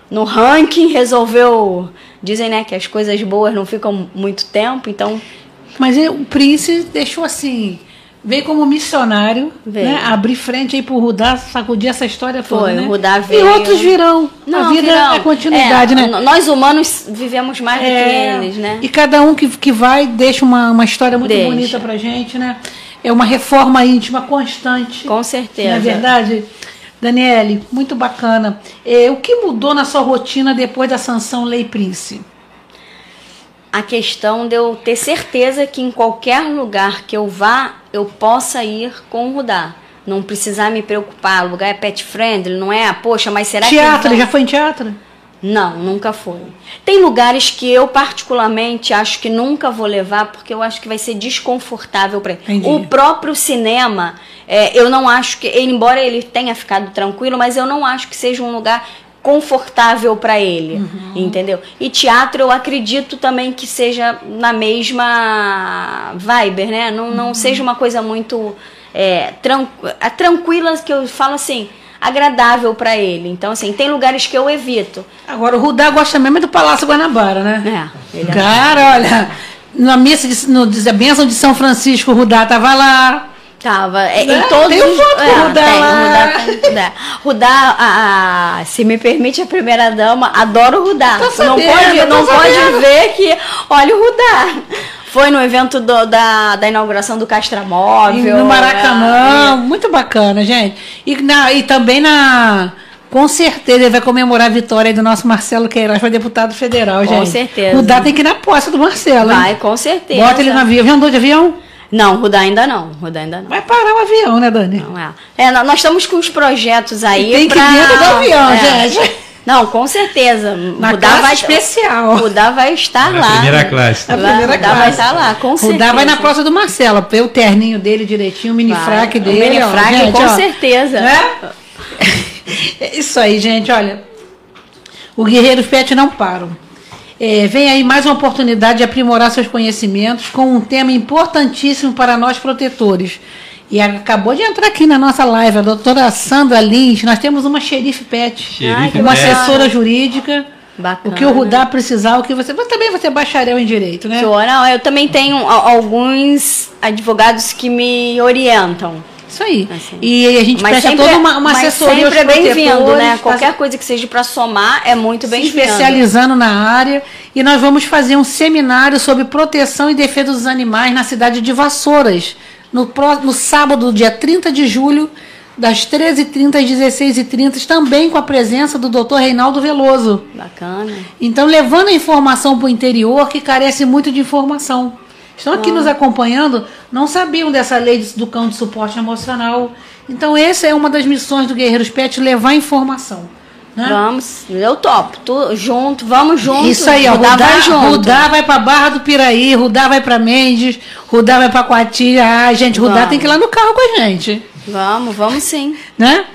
no ranking, resolveu. Dizem, né, que as coisas boas não ficam muito tempo, então. Mas o Prince deixou assim. Veio como missionário, Veio. né? Abrir frente aí pro Rudá, sacudir essa história toda. Foi, né? o Rudá E veio. outros virão. a vida virão. é continuidade, É, né? Nós humanos vivemos mais do É, que eles, né? E cada um que, que vai deixa uma, uma história muito Deixa. bonita pra gente, né? É uma reforma íntima constante. Com certeza. Não é verdade? Daniele, muito bacana. É, o que mudou na sua rotina depois da sanção Lei Prince? a questão de eu ter certeza que em qualquer lugar que eu vá, eu possa ir com o Rudá. Não precisar me preocupar, o lugar é pet friendly, não é? Poxa, mas será teatro, que. ele vão- já foi em teatro? Não, nunca foi. Tem lugares que eu, particularmente, acho que nunca vou levar, porque eu acho que vai ser desconfortável para ele. O próprio cinema, é, eu não acho que. ele- Embora ele tenha ficado tranquilo, mas eu não acho que seja um lugar confortável para ele, Uhum. entendeu? E teatro eu acredito também que seja na mesma vibe, né? Não, Uhum. não seja uma coisa muito é, tran- a tranquila que eu falo assim, agradável para ele. Então assim, tem lugares que eu evito. Agora, o Rudá gosta mesmo é do Palácio Guanabara, né? É, é- Cara, olha, na missa de, no, de- a bênção de São Francisco, o Rudá tava lá. Tava. É, Né? em todos Tem um os. foto o Rudá tem, lá. Rudá Rudá. Rudá, a, a- se me permite, a primeira dama adora o Rudá. Tô não sabendo, pode, não sabendo. pode ver que. Olha o Rudá. Foi no evento do- da, da inauguração do Castramóvel. no Maracanã. é, Muito bacana, gente. E, na, e também na, Com certeza ele vai comemorar a vitória do nosso Marcelo Queiroz para deputado federal, Com gente. certeza. Rudá tem que ir na posse do Marcelo, hein? Vai, com certeza. Bota ele no avião. Já andou de avião? Não, Rudá ainda não. Rudá ainda não. Vai parar o avião, né, Dani? Não é. É, nó- nós estamos com os projetos aí E tem que pra... ir dentro do avião, é. gente. Não, com certeza. Na Rudá classe vai especial. Rudá vai estar Na lá. primeira classe. Na Vai- primeira Rudá classe. vai estar lá, com certeza. Rudá vai na posse do Marcelo. Vê o terninho dele direitinho, o mini Vai. fraque O dele. mini ó, fraque, gente, com ó. certeza. Né? É isso aí, gente. Olha, o Guerreiros Pet não param. É, vem aí mais uma oportunidade de aprimorar seus conhecimentos com um tema importantíssimo para nós protetores. E acabou de entrar aqui na nossa live a doutora Sandra Lins. Nós temos uma xerife pet, Xerife uma Pet. assessora jurídica. Bacana. O que o Rudá precisar, o que você. Mas também você é bacharel em direito, né? Sou, não, eu também tenho alguns advogados que me orientam. Isso aí. Assim. E a gente Mas presta sempre, toda uma, uma mas assessoria sempre é bem-vindo, né? faz- Qualquer coisa que seja para somar é muito bem-vindo. especializando na área e nós vamos fazer um seminário sobre proteção e defesa dos animais na cidade de Vassouras, no, no sábado, dia 30 de julho, das 13h30 às 16h30, também com a presença do Dr. Reinaldo Veloso. Bacana. Então, levando a informação para o interior que carece muito de informação. Estão aqui nos acompanhando, não sabiam dessa lei do cão de suporte emocional. Então, essa é uma das missões do Guerreiros Pet, levar informação. Né? Vamos, eu topo. Tu, junto, vamos junto. Isso aí, ó. Rudá Rudá, vai junto. Rudá vai pra Barra do Piraí, Rudá vai pra Mendes, Rudá vai pra Coatia. Ah, gente, Rudá Vamos. tem que ir lá no carro com a gente, Vamos, vamos sim. né?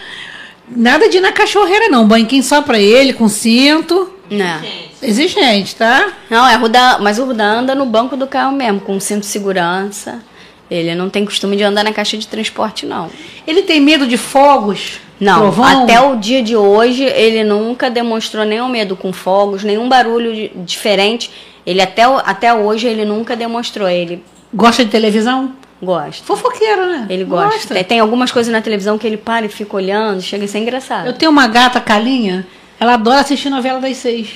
Nada de ir na cachorreira, não. Banquinho só pra ele, com cinto. Né? Exigente, tá? Não, é Rudá, mas o Rudá anda no banco do carro mesmo, com cinto de segurança. Ele não tem costume de andar na caixa de transporte, não. Ele tem medo de fogos? Não, trovão? até o dia de hoje ele nunca demonstrou nenhum medo com fogos, nenhum barulho diferente. Ele até, até hoje ele nunca demonstrou. Ele Gosta de televisão? gosta. Fofoqueiro, né? Ele gosta. Tem, tem algumas coisas na televisão que ele para e fica olhando, chega a ser engraçado. Eu tenho uma gata, Calinha, ela adora assistir novela das seis.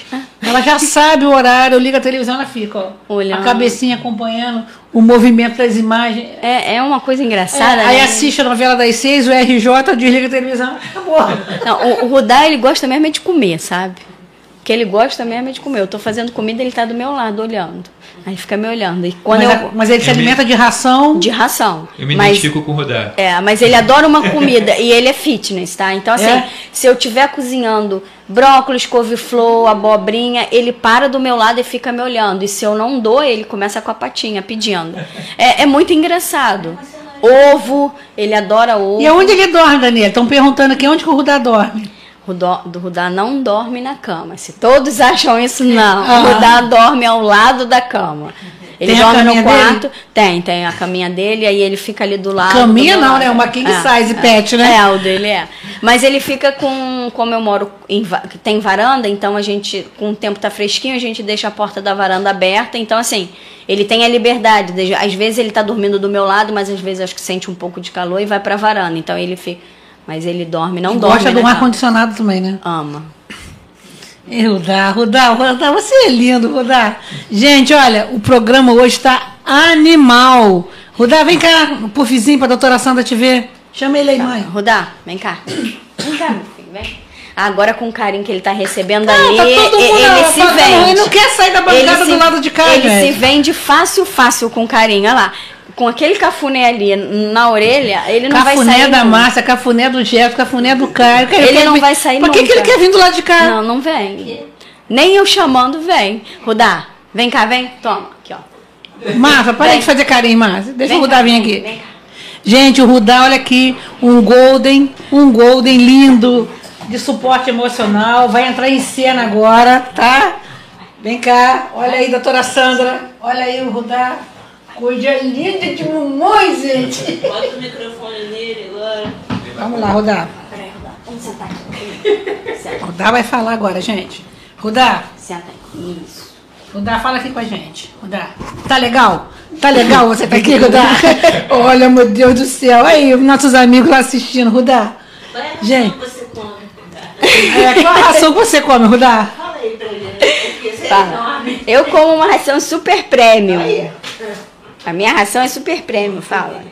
Ela já sabe o horário, liga a televisão, ela fica, ó. Olhando. A cabecinha acompanhando o movimento das imagens. É, é uma coisa engraçada, É, aí né? assiste a novela das seis, o RJ, desliga a televisão, acabou. Não, o, o Rudá, ele gosta mesmo é de comer, sabe? O que ele gosta mesmo é de comer. Eu tô fazendo comida, ele tá do meu lado, olhando. Aí fica me olhando. E quando mas, eu... mas ele se me- alimenta de ração. De ração. Eu me mas, identifico com o Rudá. É, mas ele adora uma comida e ele é fitness, tá? Então, assim, É? se eu estiver cozinhando brócolis, couve-flor, abobrinha, ele para do meu lado e fica me olhando. E se eu não dou, ele começa com a patinha pedindo. É, é muito engraçado. Ovo, ele adora ovo. E aonde ele dorme, Daniela? Estão perguntando aqui onde que o Rudá dorme. Do Rudá não dorme na cama. Se todos acham isso, não. Ah. O Rudá dorme ao lado da cama. Ele Tem dorme no quarto. dele? Tem, tem a caminha dele, aí ele fica ali do lado. Caminha do não, lado. né? Uma king É, size é. pet, né? É, o dele é. Mas ele fica com. Como eu moro em. Tem varanda, então a gente, com o tempo tá fresquinho, a gente deixa a porta da varanda aberta. Então, assim, ele tem a liberdade. de- às vezes ele tá dormindo do meu lado, mas às vezes acho que sente um pouco de calor e vai pra varanda. Então ele fica. Mas ele dorme, não E dorme. gosta de na um ar-condicionado também, né? Ama. Rudá, Rudá, Rudá, você é lindo, Rudá. Gente, olha, o programa hoje está animal. Rudá, vem cá, pro vizinho, pra doutora Sandra te ver. Chama ele aí, mãe. Rudá, vem cá. Vem cá, meu filho, vem. Agora com o carinho que ele tá recebendo Ah, ali, tá mundo ele se pagando, vende. ele não quer sair da bancada se- do lado de cá, Ele gente. se vende fácil, fácil com carinho. Olha lá. Com aquele cafuné ali na orelha, ele não vai Cafuné sair. da nunca. Márcia, cafuné do Jeff, cafuné do Caio. Ele não vai sair Por que, que nunca. ele quer vir do lado de cá? Não, não vem. Nem eu chamando, vem. Rudá, vem cá, vem. Toma, aqui, ó. Márcia, para Vem. de fazer carinho, Márcia. Deixa Vem o Rudá cá, vir aqui. Vem cá. Gente, o Rudá, olha aqui, um golden, um golden lindo, de suporte emocional, vai entrar em cena agora, tá? Vem cá, olha aí, doutora Sandra, olha aí o Rudá, coisa linda de mamãe, gente. Bota o microfone nele agora. Vamos lá, Rudá. Peraí, Rudá, vamos sentar aqui. Senta, Rudá vai falar agora, gente. Rudá, senta aí. Isso. Rudá, fala aqui com a gente. Rudá, tá legal? Tá legal você tá aqui, Rudá? Olha, meu Deus do céu. Aí, os nossos amigos lá assistindo, Rudá. Qual é a Gente. ração que você come? É, qual a ração que você come, Rudá? Fala aí pra gente. Porque você é Fala. enorme. Eu como uma ração super premium. A minha ração é super premium, fala.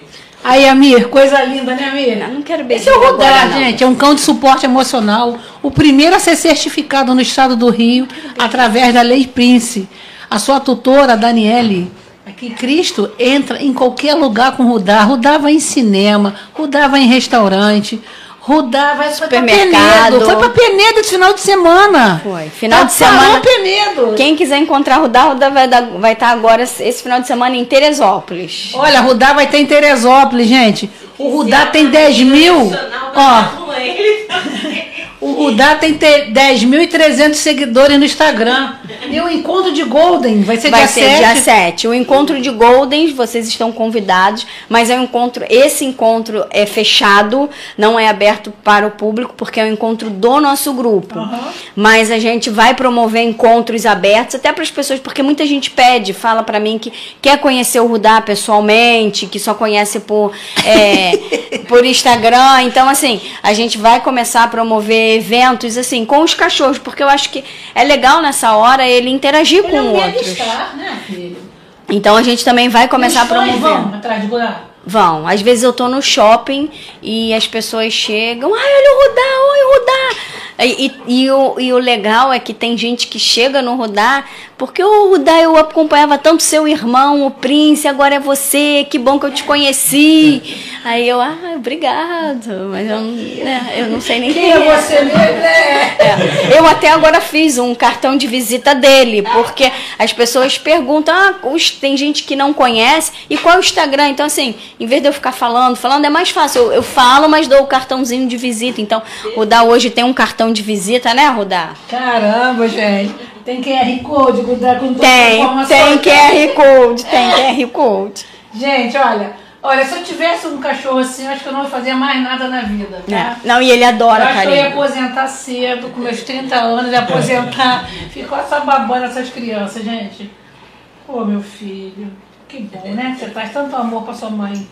Aí, Amir, coisa linda, né, Amir? Eu não quero beijar Esse é o não. gente. É um cão de suporte emocional. O primeiro a ser certificado no estado do Rio, através da Lei Prince. A sua tutora, Daniele, aqui Cristo, entra em qualquer lugar com Rudar. Rudar vai em cinema, Rudar vai em restaurante. Rudar vai foi Supermercado. Penedo. Foi pra Penedo esse final de semana. Foi. Final Tá de semana- Penedo. Quem quiser encontrar Rudá, Rudá vai estar vai tá agora esse final de semana em Teresópolis. Olha, Rudar vai ter em Teresópolis, gente. O Rudar tem 10 mil. Ó, O Rudar tem te- 10.300 seguidores no Instagram. E o encontro de Golden vai ser Vai dia ser 7. dia 7. O encontro de Goldens, vocês estão convidados, mas é um encontro, esse encontro é fechado, não é aberto para o público, porque é um encontro do nosso grupo. Mas a gente vai promover encontros abertos até para as pessoas, porque muita gente pede, fala para mim que quer conhecer o Rudá pessoalmente, que só conhece por, é, por Instagram. Então, assim, a gente vai começar a promover eventos assim com os cachorros, porque eu acho que é legal nessa hora ele interagir Ele é com um outros. bem-estar, né, filho? Então a gente também vai começar a promover. vão atrás de. Vão. Às vezes eu tô no shopping e as pessoas chegam, ai, olha o Rudá, oi, Rudá. E, e, e o, e o legal é que tem gente que chega no Rudá, porque o Rudá eu acompanhava tanto seu irmão, o Prince, agora é você, que bom que eu te conheci. Aí eu, ah, obrigado, mas eu, não- né, eu não sei nem Quem é você mesmo? É. é, Eu até agora fiz um cartão de visita dele, porque as pessoas perguntam, ah, tem gente que não conhece, e qual é o Instagram? Então, assim, em vez de eu ficar falando, falando, é mais fácil. Eu, eu falo, mas dou o cartãozinho de visita. Então, o Rudá hoje tem um cartão de visita, né, Rudá? Caramba, gente. Tem QR Code, Rudar, com toda a Tem, informação. tem QR Code, tem QR Code. Gente, olha. Olha, se eu tivesse um cachorro assim, eu acho que eu não ia fazer mais nada na vida, tá? É. Não, e ele Eu adora acho que eu ia aposentar cedo, com meus 30 anos, ia aposentar. Ficou só babando essas crianças, gente. Ô, meu filho, que bom, né? Você traz tanto amor pra sua mãe.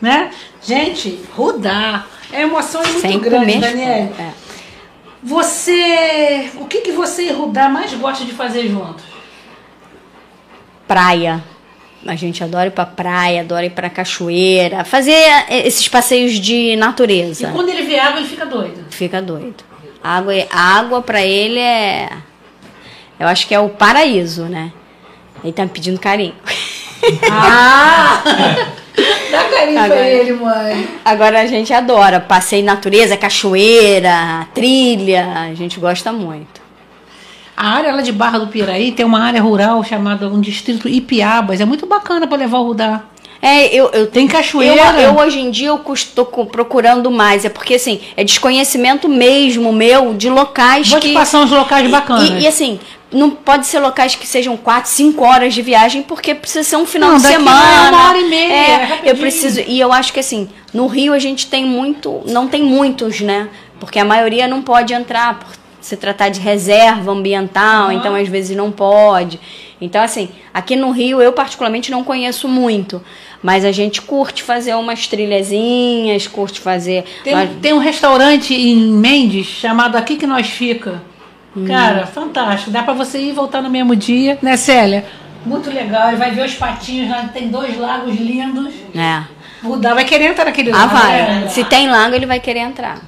Né? Gente, Rudar. É emoção muito Sem grande, comer. Daniel. É. Você. O que, que você e Rudar mais gosta de fazer juntos? Praia. A gente adora ir pra praia, adora ir pra cachoeira, fazer eh, esses passeios de E natureza. quando ele vê água, ele fica doido. Fica doido. Água, é- água para ele é. Eu acho que é o paraíso, né? Ele tá me pedindo carinho. Ah! Dá carinho pra Agora- ele, mãe. Agora a gente adora passeio em natureza, cachoeira, trilha. A gente gosta muito. A área lá de Barra do Piraí tem uma área rural chamada um distrito Ipiabas. É muito bacana para levar o Rudá. É, eu, eu Tem Eu, cachoeira. eu hoje em dia eu estou procurando mais, é porque assim, é desconhecimento mesmo meu de locais Vou que. te passar uns locais bacanas. E, e, assim, não pode ser locais que sejam 4, 5 horas de viagem, porque precisa ser um final Não, de semana. é uma hora e meia, é É, eu preciso. E eu acho que assim, no Rio a gente tem muito. Não tem muitos, né? Porque a maioria não pode entrar por se tratar de reserva ambiental, Aham. então às vezes não pode. Então, assim, aqui no Rio eu particularmente não conheço muito. Mas a gente curte fazer umas trilhazinhas, curte fazer. Tem, nós- tem um restaurante em Mendes chamado Aqui Que Nós Fica. Hum. Cara, fantástico. Dá pra você ir e voltar no mesmo dia, né, Célia? Muito legal. Ele vai ver os patinhos lá, tem dois lagos lindos. É. O Rudá vai querer entrar naquele Ah, lago. vai. né? Se tem lago, ele vai querer entrar.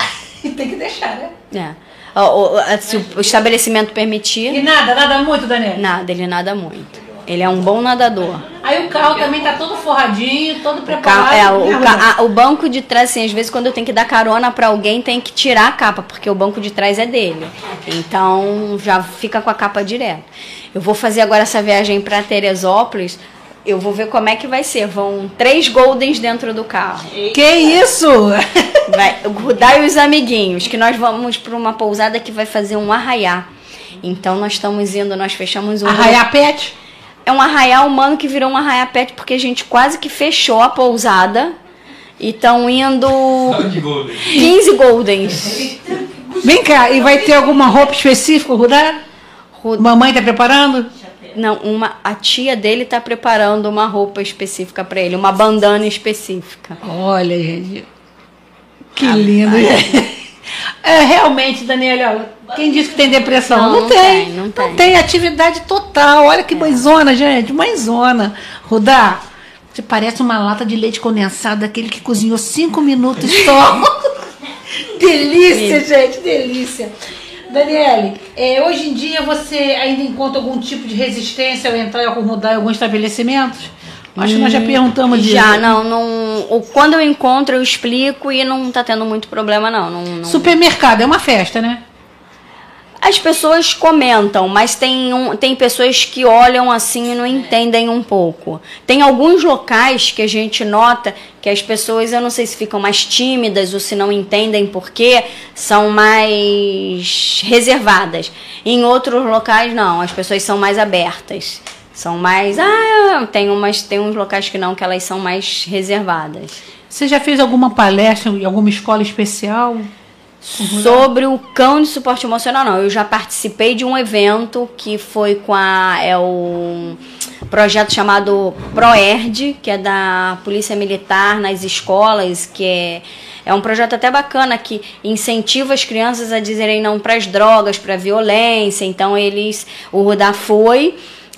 E tem que deixar, né? É. O, o- se o estabelecimento E permitir, nada, nada muito, Daniel. nada, ele nada muito. Ele é um bom nadador. Aí o carro também tá todo forradinho, todo O, preparado. ca- é, o, ca- a- o banco de trás, assim, às vezes quando eu tenho que dar carona pra alguém, tem que tirar a capa, porque o banco de trás é dele. Então já fica com a capa direto. Eu vou fazer agora essa viagem pra Teresópolis. Eu vou ver como é que vai ser. Vão três Goldens dentro do carro. Que isso? Vai, o Rudá e os amiguinhos, que nós vamos para uma pousada que vai fazer um arraiá. Então nós estamos indo, nós fechamos um. Arraiar pet? É um arraiá humano que virou um arraiá pet, porque a gente quase que fechou a pousada. E estão indo 15 Goldens. Vem cá, e vai ter alguma roupa específica, Rudá? Ru- Mamãe tá preparando? Não, uma, a tia dele tá preparando uma roupa específica para ele, uma bandana específica. Olha, gente. Que lindo, gente. É, realmente, Daniela, olha, quem disse que tem depressão? Não, Não, não tem, tem, não tem. atividade total. Olha que mãezona, gente. Mãezona. Rudá, Você parece uma lata de leite condensado, daquele que cozinhou cinco minutos só. delícia, gente, delícia. Daniele, é, hoje em dia você ainda encontra algum tipo de resistência ao entrar e acomodar em alguns estabelecimentos? Acho que nós já perguntamos disso. Já, não, não. Quando eu encontro, eu explico e não tá tendo muito problema, não. não, não- Supermercado é uma festa, né? As pessoas comentam, mas tem, um, tem pessoas que olham assim e não entendem um pouco. Tem alguns locais que a gente nota que as pessoas, eu não sei se ficam mais tímidas ou se não entendem por quê, são mais reservadas. Em outros locais, não, as pessoas são mais abertas. São mais. Ah, tem, umas, tem uns locais que não, que elas são mais reservadas. Você já fez alguma palestra em alguma escola especial? Sobre o cão de suporte emocional, não. Eu já participei de um evento que foi com a. É o projeto chamado ProERD, que é da Polícia Militar nas escolas, que é. É um projeto até bacana que incentiva as crianças a dizerem não para as drogas, para a violência. Então eles, o Rudá foi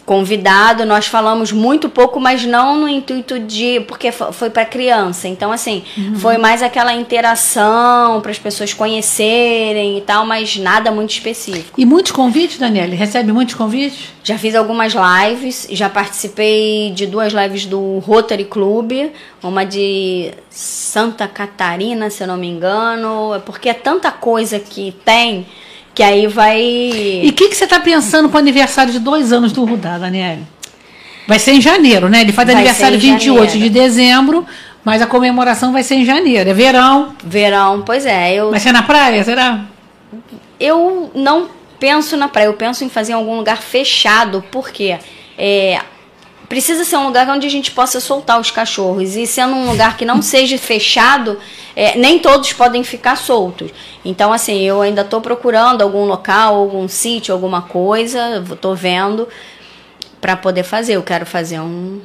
convidado, nós falamos muito pouco, mas não no intuito de porque fo- foi para criança. Então assim, foi mais aquela interação para as pessoas conhecerem e tal, mas nada muito específico. E muitos convites, Daniele? Recebe muitos convites? Já fiz algumas lives, já participei de duas lives do Rotary Club, uma de Santa Catarina, se eu não me engano, é porque é tanta coisa que tem que aí vai E o que, que você está pensando para o aniversário de dois anos do Rudá, Daniele? Vai ser em janeiro, né? Ele faz Vai aniversário ser em 28 de janeiro. dezembro, mas a comemoração vai ser em janeiro. É verão. verão, pois é, eu Vai ser na praia, será? Eu não penso na praia, eu penso em fazer em algum lugar fechado, porque é, precisa ser um lugar onde a gente possa soltar os cachorros. E sendo um lugar que não seja fechado, é, nem todos podem ficar soltos. Então, assim, eu ainda estou procurando algum local, algum sítio, alguma coisa, estou vendo para poder fazer. Eu quero fazer um,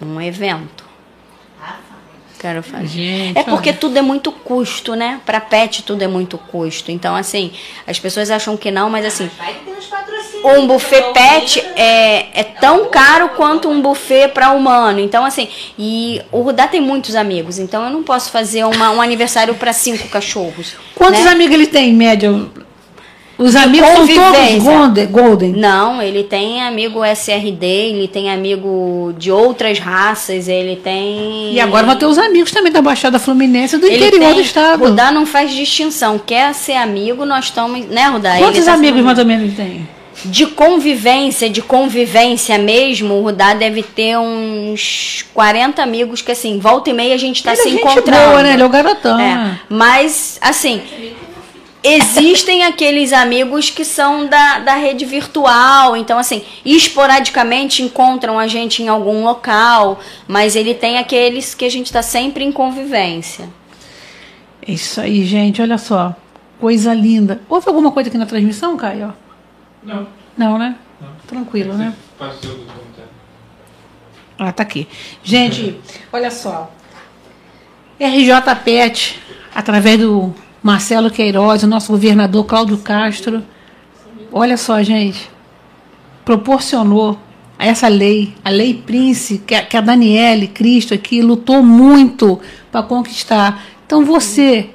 um evento. Quero fazer. Gente, é porque olha. tudo é muito custo, né? Para pet tudo é muito custo. Então, assim, as pessoas acham que não, mas assim, Vai ter. Um buffet pet é, é tão caro quanto um buffet para humano. Então, assim, e o Rudá tem muitos amigos, então eu não posso fazer uma, um aniversário para cinco cachorros. Quantos né? amigos ele tem, em média? Os amigos são todos golden. golden. Não, ele tem amigo SRD, ele tem amigo de outras raças, ele tem. E agora vai ter os amigos também da Baixada Fluminense do Ele interior tem- do estado. Rudá não faz distinção. Quer ser amigo, nós estamos. Né, Rudá? Quantos tá amigos mais ou menos ele tem? De convivência, de convivência mesmo, o Rudá deve ter uns 40 amigos que, assim, volta e meia a gente tá ele se é gente encontrando. boa, né? Ele é o garotão. É? Mas, assim, existem aqueles amigos que são da, da rede virtual, então, assim, esporadicamente encontram a gente em algum local, mas ele tem aqueles que a gente tá sempre em convivência. É Isso aí, gente, olha só. Coisa linda. Houve alguma coisa aqui na transmissão, Caio? Não. Não, né? Tranquilo, né? Passou do comentário. Ah, tá aqui. Gente, olha só. RJ Pet, através do Marcelo Queiroz, o nosso governador Cláudio Castro, olha só, gente, proporcionou essa lei, a Lei Prince, que a, que a Daniele Cristo aqui lutou muito para conquistar. Então você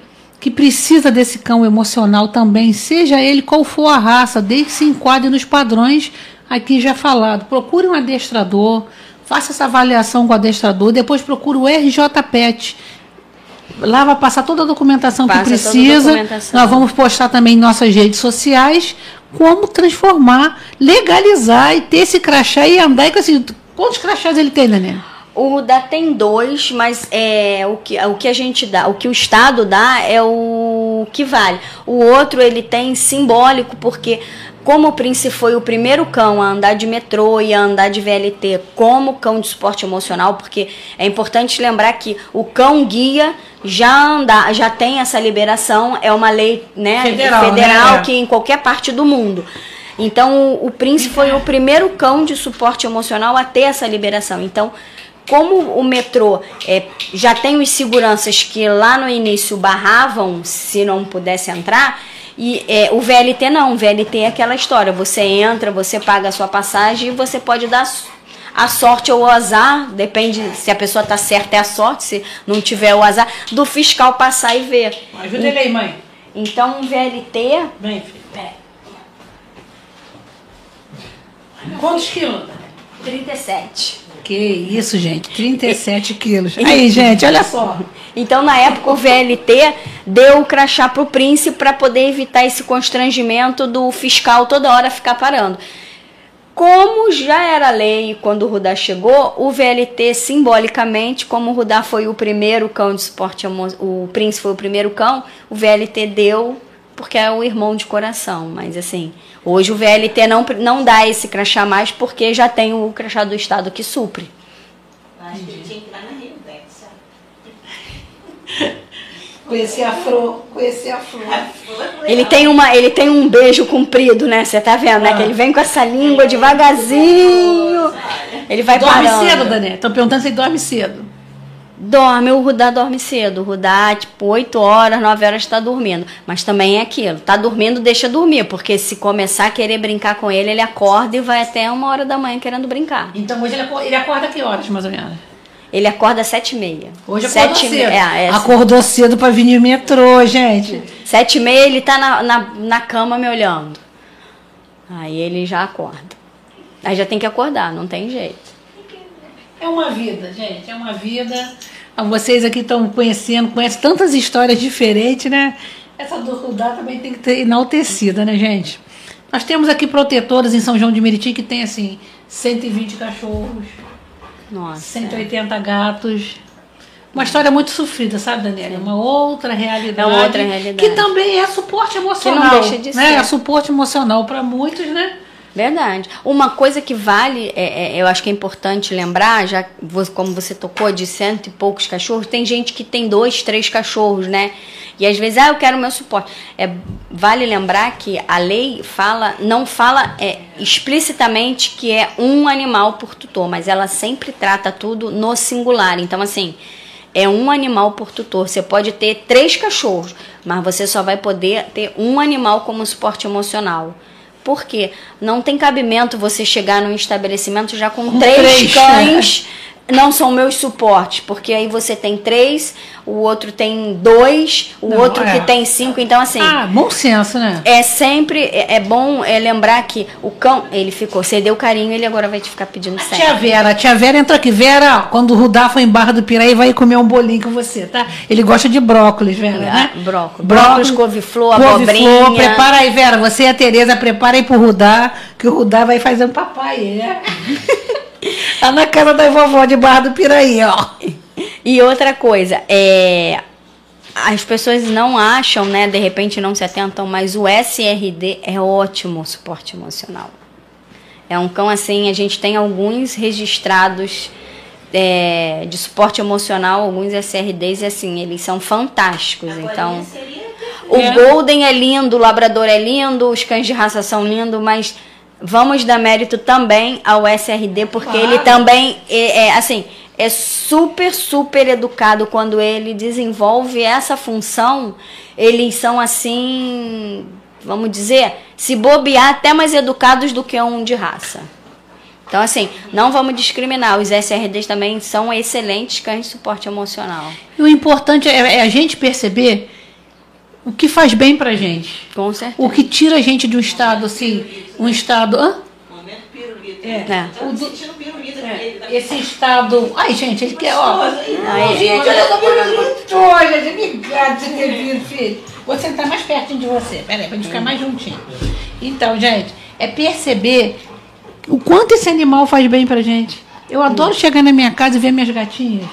que precisa desse cão emocional também, seja ele qual for a raça, desde que se enquadre nos padrões aqui já falado. Procure um adestrador, faça essa avaliação com o adestrador, depois procure o RJ Pet. Lá vai passar toda a documentação Passa que precisa. documentação. Nós vamos postar também em nossas redes sociais como transformar, legalizar e ter esse crachá e andar. E, com assim, quantos crachás ele tem, Daniel? O Rudá tem dois, mas é o que, o que a gente dá, o que o Estado dá é o que vale. O outro ele tem simbólico, porque como o Prince foi o primeiro cão a andar de metrô e a andar de VLT como cão de suporte emocional, porque é importante lembrar que o cão guia já anda, já tem essa liberação, é uma lei né, Federal, federal né? que em qualquer parte do mundo. Então, o, o Prince foi o primeiro cão de suporte emocional a ter essa liberação. Então, como o metrô é, já tem os seguranças que lá no início barravam se não pudesse entrar, e é, o VLT não. O VLT é aquela história: você entra, você paga a sua passagem e você pode dar a sorte ou o azar, depende se a pessoa tá certa é a sorte, se não tiver o azar, do fiscal passar e ver. Ajuda ele aí, mãe. Então, um VLT, Vem, filho. Quantos quilos? 37. Que isso, gente. 37 quilos. Aí, gente, olha só. Então, na época, o VLT deu o crachá pro príncipe para poder evitar esse constrangimento do fiscal toda hora ficar parando. Como já era lei quando o Rudá chegou, o VLT simbolicamente, como o Rudá foi o primeiro cão de suporte, o príncipe foi o primeiro cão, o VLT deu porque é o irmão de coração. Mas assim, hoje o VLT não, não dá esse crachá mais porque já tem o crachá do Estado que supre. Acho que ele tinha que lá na Rio sabe? Conhecer a Fro, conhecer a Fro. Ele tem, uma, ele tem um beijo comprido, né? Você tá vendo, né? Que ele vem com essa língua devagarzinho. Ele vai Dorme parando. cedo, Daniel. Estão perguntando se ele dorme cedo. Dorme, o Rudá dorme cedo. O Rudá, tipo, 8 horas, 9 horas tá dormindo. Mas também é aquilo. Tá dormindo, deixa dormir. Porque se começar a querer brincar com ele, ele acorda e vai até uma hora da manhã querendo brincar. Então hoje ele acorda, ele acorda que horas, mais ou menos? Ele acorda às 7 e meia. Hoje acordou Sete e cedo. meia- É, é, Acordou cedo pra vir no metrô, gente. Sete e meia ele tá na, na, na cama me olhando. Aí ele já acorda. Aí já tem que acordar, não tem jeito. É uma vida, gente, é uma vida. Ah, Vocês aqui estão conhecendo, conhecem tantas histórias diferentes, né? Essa do Rudá também tem que ter enaltecida, né, gente? Nós temos aqui protetoras em São João de Meriti que tem, assim, 120 cachorros, Nossa. 180 gatos. Uma história muito sofrida, sabe, Daniela? É uma outra realidade. É uma outra realidade. Que também é suporte emocional. deixa de né? ser. É suporte emocional para muitos, né? Verdade. Uma coisa que vale, é, é, eu acho que é importante lembrar, já como você tocou de cento e poucos cachorros, tem gente que tem dois, três cachorros, né? E às vezes, ah, eu quero meu suporte. É, vale lembrar que a lei fala, não fala é, explicitamente que é um animal por tutor, mas ela sempre trata tudo no singular. Então, assim, é um animal por tutor. Você pode ter três cachorros, mas você só vai poder ter um animal como suporte emocional. Por quê? Não tem cabimento você chegar num estabelecimento já com, Com três, três, cães. Não são meus suportes, porque aí você tem três, o outro tem dois, o Não, outro é. que tem cinco. Então, assim, Ah, bom senso, né? é sempre é, é bom é, lembrar que o cão, ele ficou, você deu carinho, ele agora vai te ficar pedindo sempre. Tia Vera, a tia Vera entrou aqui. Vera, quando o Rudá for em Barra do Piraí, vai comer um bolinho com você, tá? Ele gosta de brócolis, Vera, né? Ah, brócolis. Brócolis, couve-flor, couve-flor. abobrinha. Prepara aí, Vera. Você e a Tereza, prepara aí pro Rudá, que o Rudá vai fazer um papai, né? tá na casa da vovó de Barra do Piraí, ó. E outra coisa, é, as pessoas não acham, né, de repente não se atentam, mas o SRD é ótimo suporte emocional. É um cão assim, a gente tem alguns registrados é, de suporte emocional, alguns SRDs, e assim, eles são fantásticos. então, o Golden é lindo, o Labrador é lindo, os cães de raça são lindos, mas vamos dar mérito também ao SRD, porque Claro. ele também é, é, assim, é super, super educado quando ele desenvolve essa função. Eles são assim, vamos dizer, se bobear até mais educados do que um de raça. Então, assim, não vamos discriminar. Os SRDs também são excelentes cães de suporte emocional. E o importante é, é a gente perceber o que faz bem pra gente. Com certeza. O que tira a gente de um estado, assim, um estado... Hã? Momento pirulito. É. Tô me sentindo pirulito dele. tá? Esse estado. Ai, gente, ele quer, ó. Ai, gente, olha, eu tô muito hoje. Obrigado por ter vindo, filho. Vou sentar mais pertinho de você. Pera aí, pra gente ficar mais juntinho. Então, gente, é perceber o quanto esse animal faz bem pra gente. Eu adoro chegar na minha casa e ver minhas gatinhas.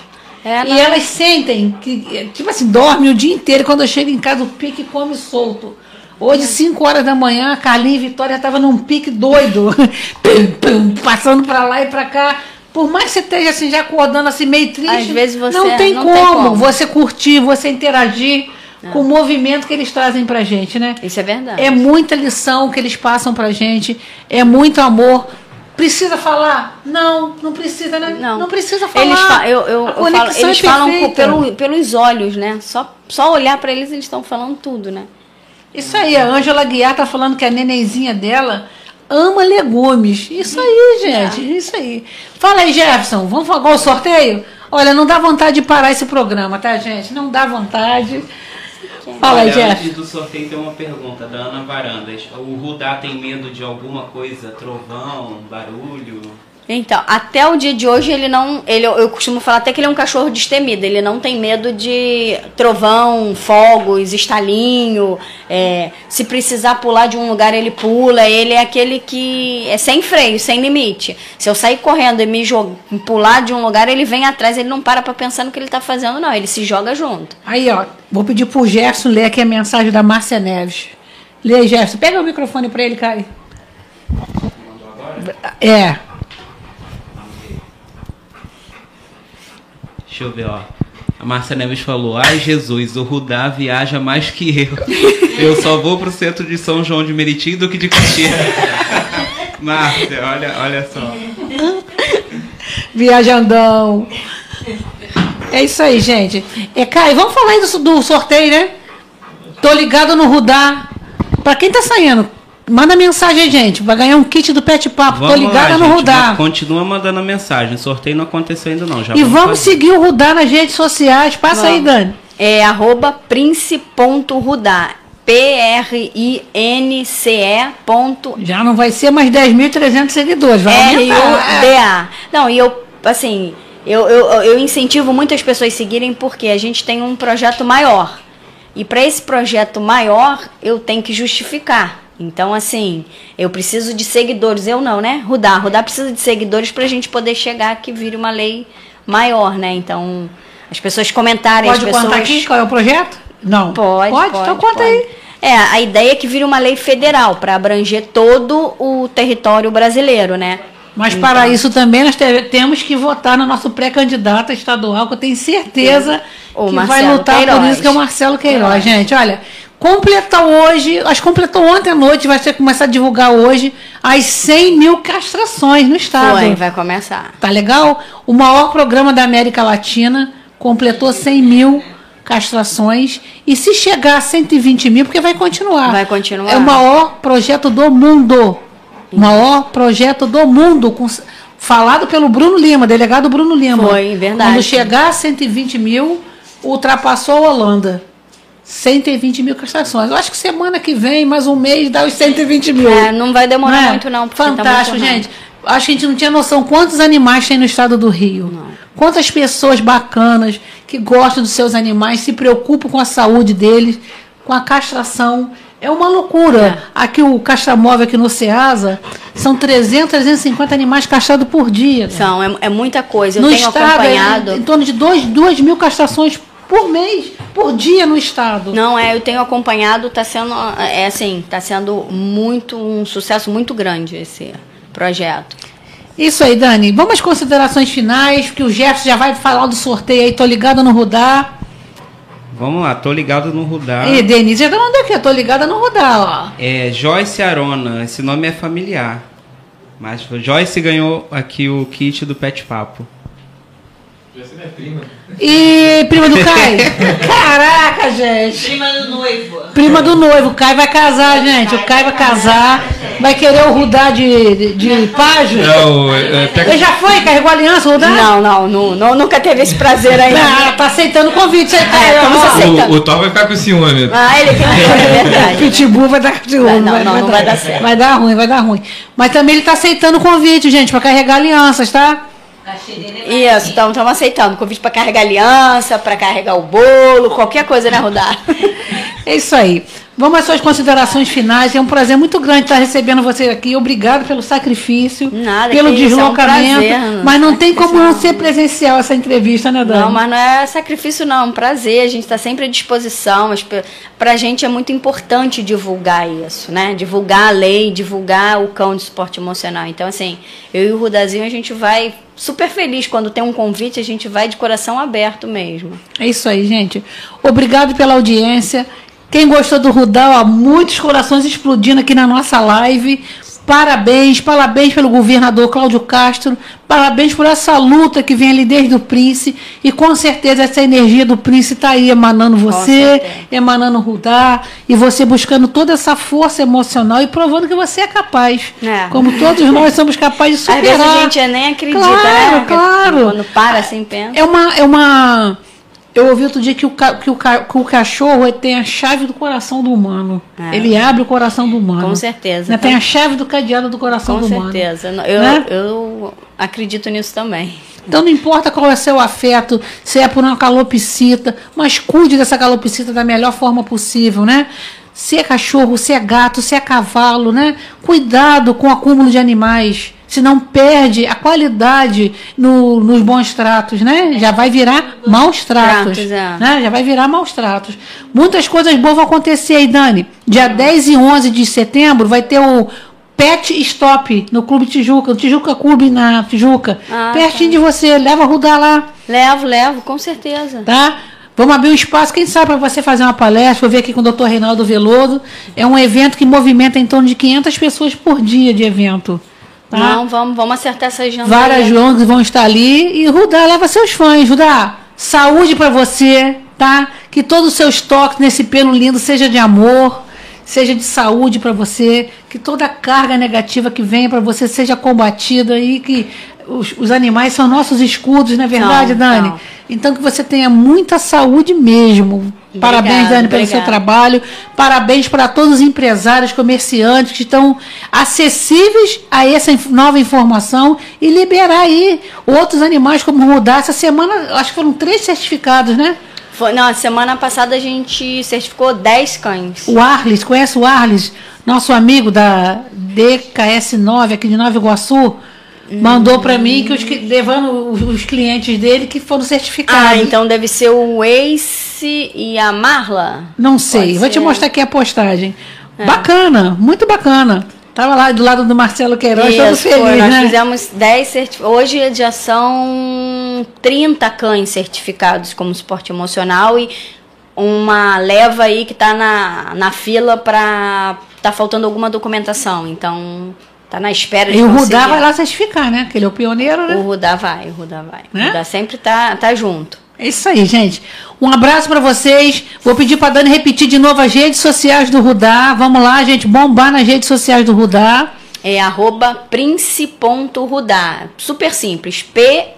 É, e não. elas sentem que, tipo assim, dormem o dia inteiro. e Quando eu chego em casa, o pique come solto. Hoje, 5 horas da manhã, a Carlinha e Vitória estavam num pique doido. Pum, pum, passando pra lá e pra cá. Por mais que você esteja assim, já acordando assim, meio triste. Às vezes você- não, tem, não como tem como. você curtir, você interagir com o movimento que eles trazem pra gente, né? Isso é verdade. É muita lição que eles passam pra gente, é muito amor. Precisa falar? Não, não precisa, né? Não, precisa falar. Eles, fa eu, eu, eu falo, eles é falam pelo, pelos olhos, né? Só, só olhar pra eles, eles estão falando tudo, né? Isso aí, a Ângela Guiar tá falando que a nenenzinha dela ama legumes. Isso aí, gente. Isso aí. Fala aí, Jefferson. Vamos fazer o sorteio? Olha, não dá vontade de parar esse programa, tá, gente? Não dá vontade. Fala Olha, Jefferson. antes do sorteio tem uma pergunta da Ana Varandas. O Rudá tem medo de alguma coisa? Trovão, barulho? Então, até o dia de hoje ele não. Ele, eu costumo falar até que ele é um cachorro destemido. Ele não tem medo de trovão, fogos, estalinho. é, se precisar pular de um lugar, ele pula. Ele é aquele que é sem freio, sem limite. Se eu sair correndo e me jogar, pular de um lugar, ele vem atrás, ele não para pra pensar no que ele tá fazendo, não. Ele se joga junto. Aí, ó. Vou pedir pro Jefferson ler aqui a mensagem da Márcia Neves. Lê Jefferson. Pega o microfone pra ele, Caio. É. Deixa eu ver, ó. A Márcia Neves falou: Ai Jesus, o Rudá viaja mais que eu. Eu só vou pro centro de São João de Meriti do que de Caxias. Márcia, olha, olha só. Viajandão. É isso aí, gente. É, Caio, vamos falar aí do, do sorteio, né? Tô ligado no Rudá. Pra quem tá saindo, manda mensagem aí, gente. Vai ganhar um kit do Pet Papo. Tô Vamos ligada lá, no gente, Rudá. ma- Continua mandando a mensagem. O sorteio não aconteceu ainda não. Já E vamos fazer. seguir o Rudá nas redes sociais. Passa aí, Vamos. Dani. É arroba prince.rudá. P-R-I-N-C-E. ponto Já não vai ser mais 10.300 seguidores. Vai aumentar. R-U-D-A. Não, e eu, assim, eu, eu, eu incentivo muitas pessoas a seguirem porque a gente tem um projeto maior. E para esse projeto maior, eu tenho que justificar. Então, assim, eu preciso de seguidores. Eu não, né? Rudá. Rudá precisa de seguidores para a gente poder chegar que vire uma lei maior, né? Então, as pessoas comentarem, Pode as pessoas... contar aqui qual é o projeto? Não. Pode, pode. Então conta pode. aí. É, a ideia é que vire uma lei federal para abranger todo o território brasileiro, né? Mas Então. para isso também nós te- temos que votar no nosso pré-candidato estadual, que eu tenho certeza O que vai Marcelo lutar por Queiroz. isso, que é o Marcelo Queiroz. Queiroz. Gente, olha, completou hoje, acho que completou ontem à noite, vai começar a divulgar hoje as 100 mil castrações no estado. Foi, vai começar. Tá legal? O maior programa da América Latina completou 100 mil castrações. E se chegar a 120 mil, porque vai continuar. Vai continuar. É o maior projeto do mundo. O maior projeto do mundo. com- falado pelo Bruno Lima, delegado Bruno Lima. Foi, verdade. Quando chegar a 120 mil, ultrapassou a Holanda. 120 mil castrações. Eu acho que semana que vem, mais um mês, dá os 120 mil. É, não vai demorar Não é? muito não, tá Fantástico, muito gente. Acho que a gente não tinha noção quantos animais tem no estado do Rio. Quantas pessoas bacanas que gostam dos seus animais, se preocupam com a saúde deles, com a castração. É uma loucura. Aqui o castramóvel aqui no Ceasa são 300, 350 animais castrados por dia. São, é, é muita coisa. Eu no tenho estado, acompanhado. é em torno de 2 mil castrações por mês, por dia no estado. Não, é, eu tenho acompanhado, tá sendo, é assim, tá sendo muito, um sucesso muito grande esse projeto. Isso aí, Dani. Vamos às considerações finais, porque o Jefferson já vai falar do sorteio aí. Tô ligada no Rudá. Vamos lá, tô ligado no Rudá. E Denise já tá mandando aqui, eu tô ligada no Rudá, ó. É Joyce Arona, esse nome é familiar. Mas Joyce ganhou aqui o kit do Pet Papo. É minha prima. E prima do Caio? Caraca, gente. Prima do noivo. Prima do noivo, o Caio vai casar, gente. O Caio vai casar. Vai querer o Rudá de, de, de página. Não, é, até Ele já foi? Carregou a aliança, o Rudá? Não, não, não, não, nunca teve esse prazer ainda. Ah, tá aceitando o convite aí, Caio. É, estamos aceitando. o, o Thor vai ficar com ciúme. Ah, ele tem é verdade. Pitbull vai dar ciúme, Vai, não, não, não vai dar certo. Vai dar ruim, vai dar ruim. Mas também ele tá aceitando o convite, gente, pra carregar alianças, tá? Isso, estamos aceitando. Convite para carregar aliança, para carregar o bolo, qualquer coisa, né, Rudá? É isso aí. Vamos às suas considerações finais. É um prazer muito grande estar recebendo você aqui. Obrigado pelo sacrifício, Nada, pelo isso, é um deslocamento. prazer, mas não tem como não ser presencial essa entrevista, né, Dani? Não, mas não é sacrifício, não. É um prazer. A gente está sempre à disposição. Mas pe- pra gente é muito importante divulgar isso, né? Divulgar a lei, divulgar o cão de suporte emocional. Então, assim, eu e o Rudazinho, a gente vai super feliz quando tem um convite, a gente vai de coração aberto mesmo. É isso aí, gente. Obrigado pela audiência. Quem gostou do Rudal, há muitos corações explodindo aqui na nossa live. Parabéns, parabéns pelo governador Cláudio Castro, parabéns por essa luta que vem ali desde o Prince, e com certeza essa energia do Prince está aí emanando você, emanando o Rudá, e você buscando toda essa força emocional e provando que você é capaz. É. Como todos nós somos capazes de Às superar. vezes a gente nem acredita, Claro, né? claro. Quando para assim, pensa. É uma. É uma eu ouvi outro dia que o, ca- que o, ca- que o cachorro tem a chave do coração do humano. É. Ele abre o coração do humano. Com certeza. Né? Tem a chave do cadeado do coração Com do humano. certeza. Eu, Né? eu acredito nisso também. Então não importa qual é seu afeto, se é por uma calopsita, mas cuide dessa calopsita da melhor forma possível, né? Se é cachorro, se é gato, se é cavalo, né? Cuidado com o acúmulo de animais, senão perde a qualidade no- nos bons tratos, né? Já vai virar maus tratos, Tratos, é. né? Já vai virar maus tratos. Muitas coisas boas vão acontecer aí, Dani. Dia 10 e 11 de setembro vai ter o Pet Stop no Clube Tijuca, no Tijuca Clube na Tijuca. Ah, Pertinho de você, leva a Rudá lá, Levo, levo, com certeza. tá? Vamos abrir um espaço, quem sabe, para você fazer uma palestra. Vou ver aqui com o Dr. Reinaldo Veloso. É um evento que movimenta em torno de 500 pessoas por dia de evento. Tá? Não, vamos, vamos acertar essa agenda. Várias aí. ONGs vão estar ali. E Rudá, leva seus fãs. Rudá, saúde para você, tá? Que todos os seus toques nesse pelo lindo seja de amor, seja de saúde para você. Que toda carga negativa que venha para você seja combatida e que os, os animais são nossos escudos, não é verdade, São, Dani? são. Então que você tenha muita saúde mesmo. Parabéns, Obrigada, Dani, pelo seu trabalho. Parabéns para todos os empresários, comerciantes que estão acessíveis a essa nova informação e liberar aí outros animais como Rudá. Essa semana, acho que foram três certificados, né? Foi, não, semana passada a gente certificou 10 cães. O Arles, conhece o Arles? Nosso amigo da DKS9 aqui de Nova Iguaçu. Mandou para mim que os, que- levando os, clientes dele que foram certificados. Ah, então deve ser o Ace e a Marla? Não sei, vou te mostrar aqui a postagem. É. Bacana, muito bacana. Tava lá do lado do Marcelo Queiroz, todo feliz, foi, nós né? fizemos 10 certificados. Hoje já são 30 cães certificados como suporte emocional e uma leva aí que tá na, na fila para tá faltando alguma documentação. Então, tá na espera de E o Rudá vai lá certificar, né? Que ele é o pioneiro, né? O Rudá vai, o Rudá vai. Né? O Rudá sempre tá, tá junto. É isso aí, gente. Um abraço pra vocês. Vou pedir pra Dani repetir de novo as redes sociais do Rudá. Vamos lá, gente, bombar nas redes sociais do Rudá. É arroba prince.rudá. Super simples. P-R-I-N-C-E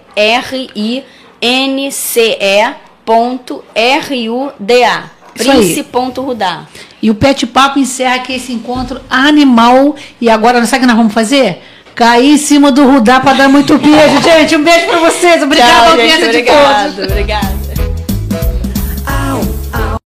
ponto R-U-D-A. Prince.rudá. E o Pet Papo encerra aqui esse encontro animal. E agora, sabe o que nós vamos fazer? Cair em cima do Rudá pra dar muito beijo, gente. Um beijo pra vocês. Obrigada, Tchau, audiência gente. de todos. Obrigado. Obrigada.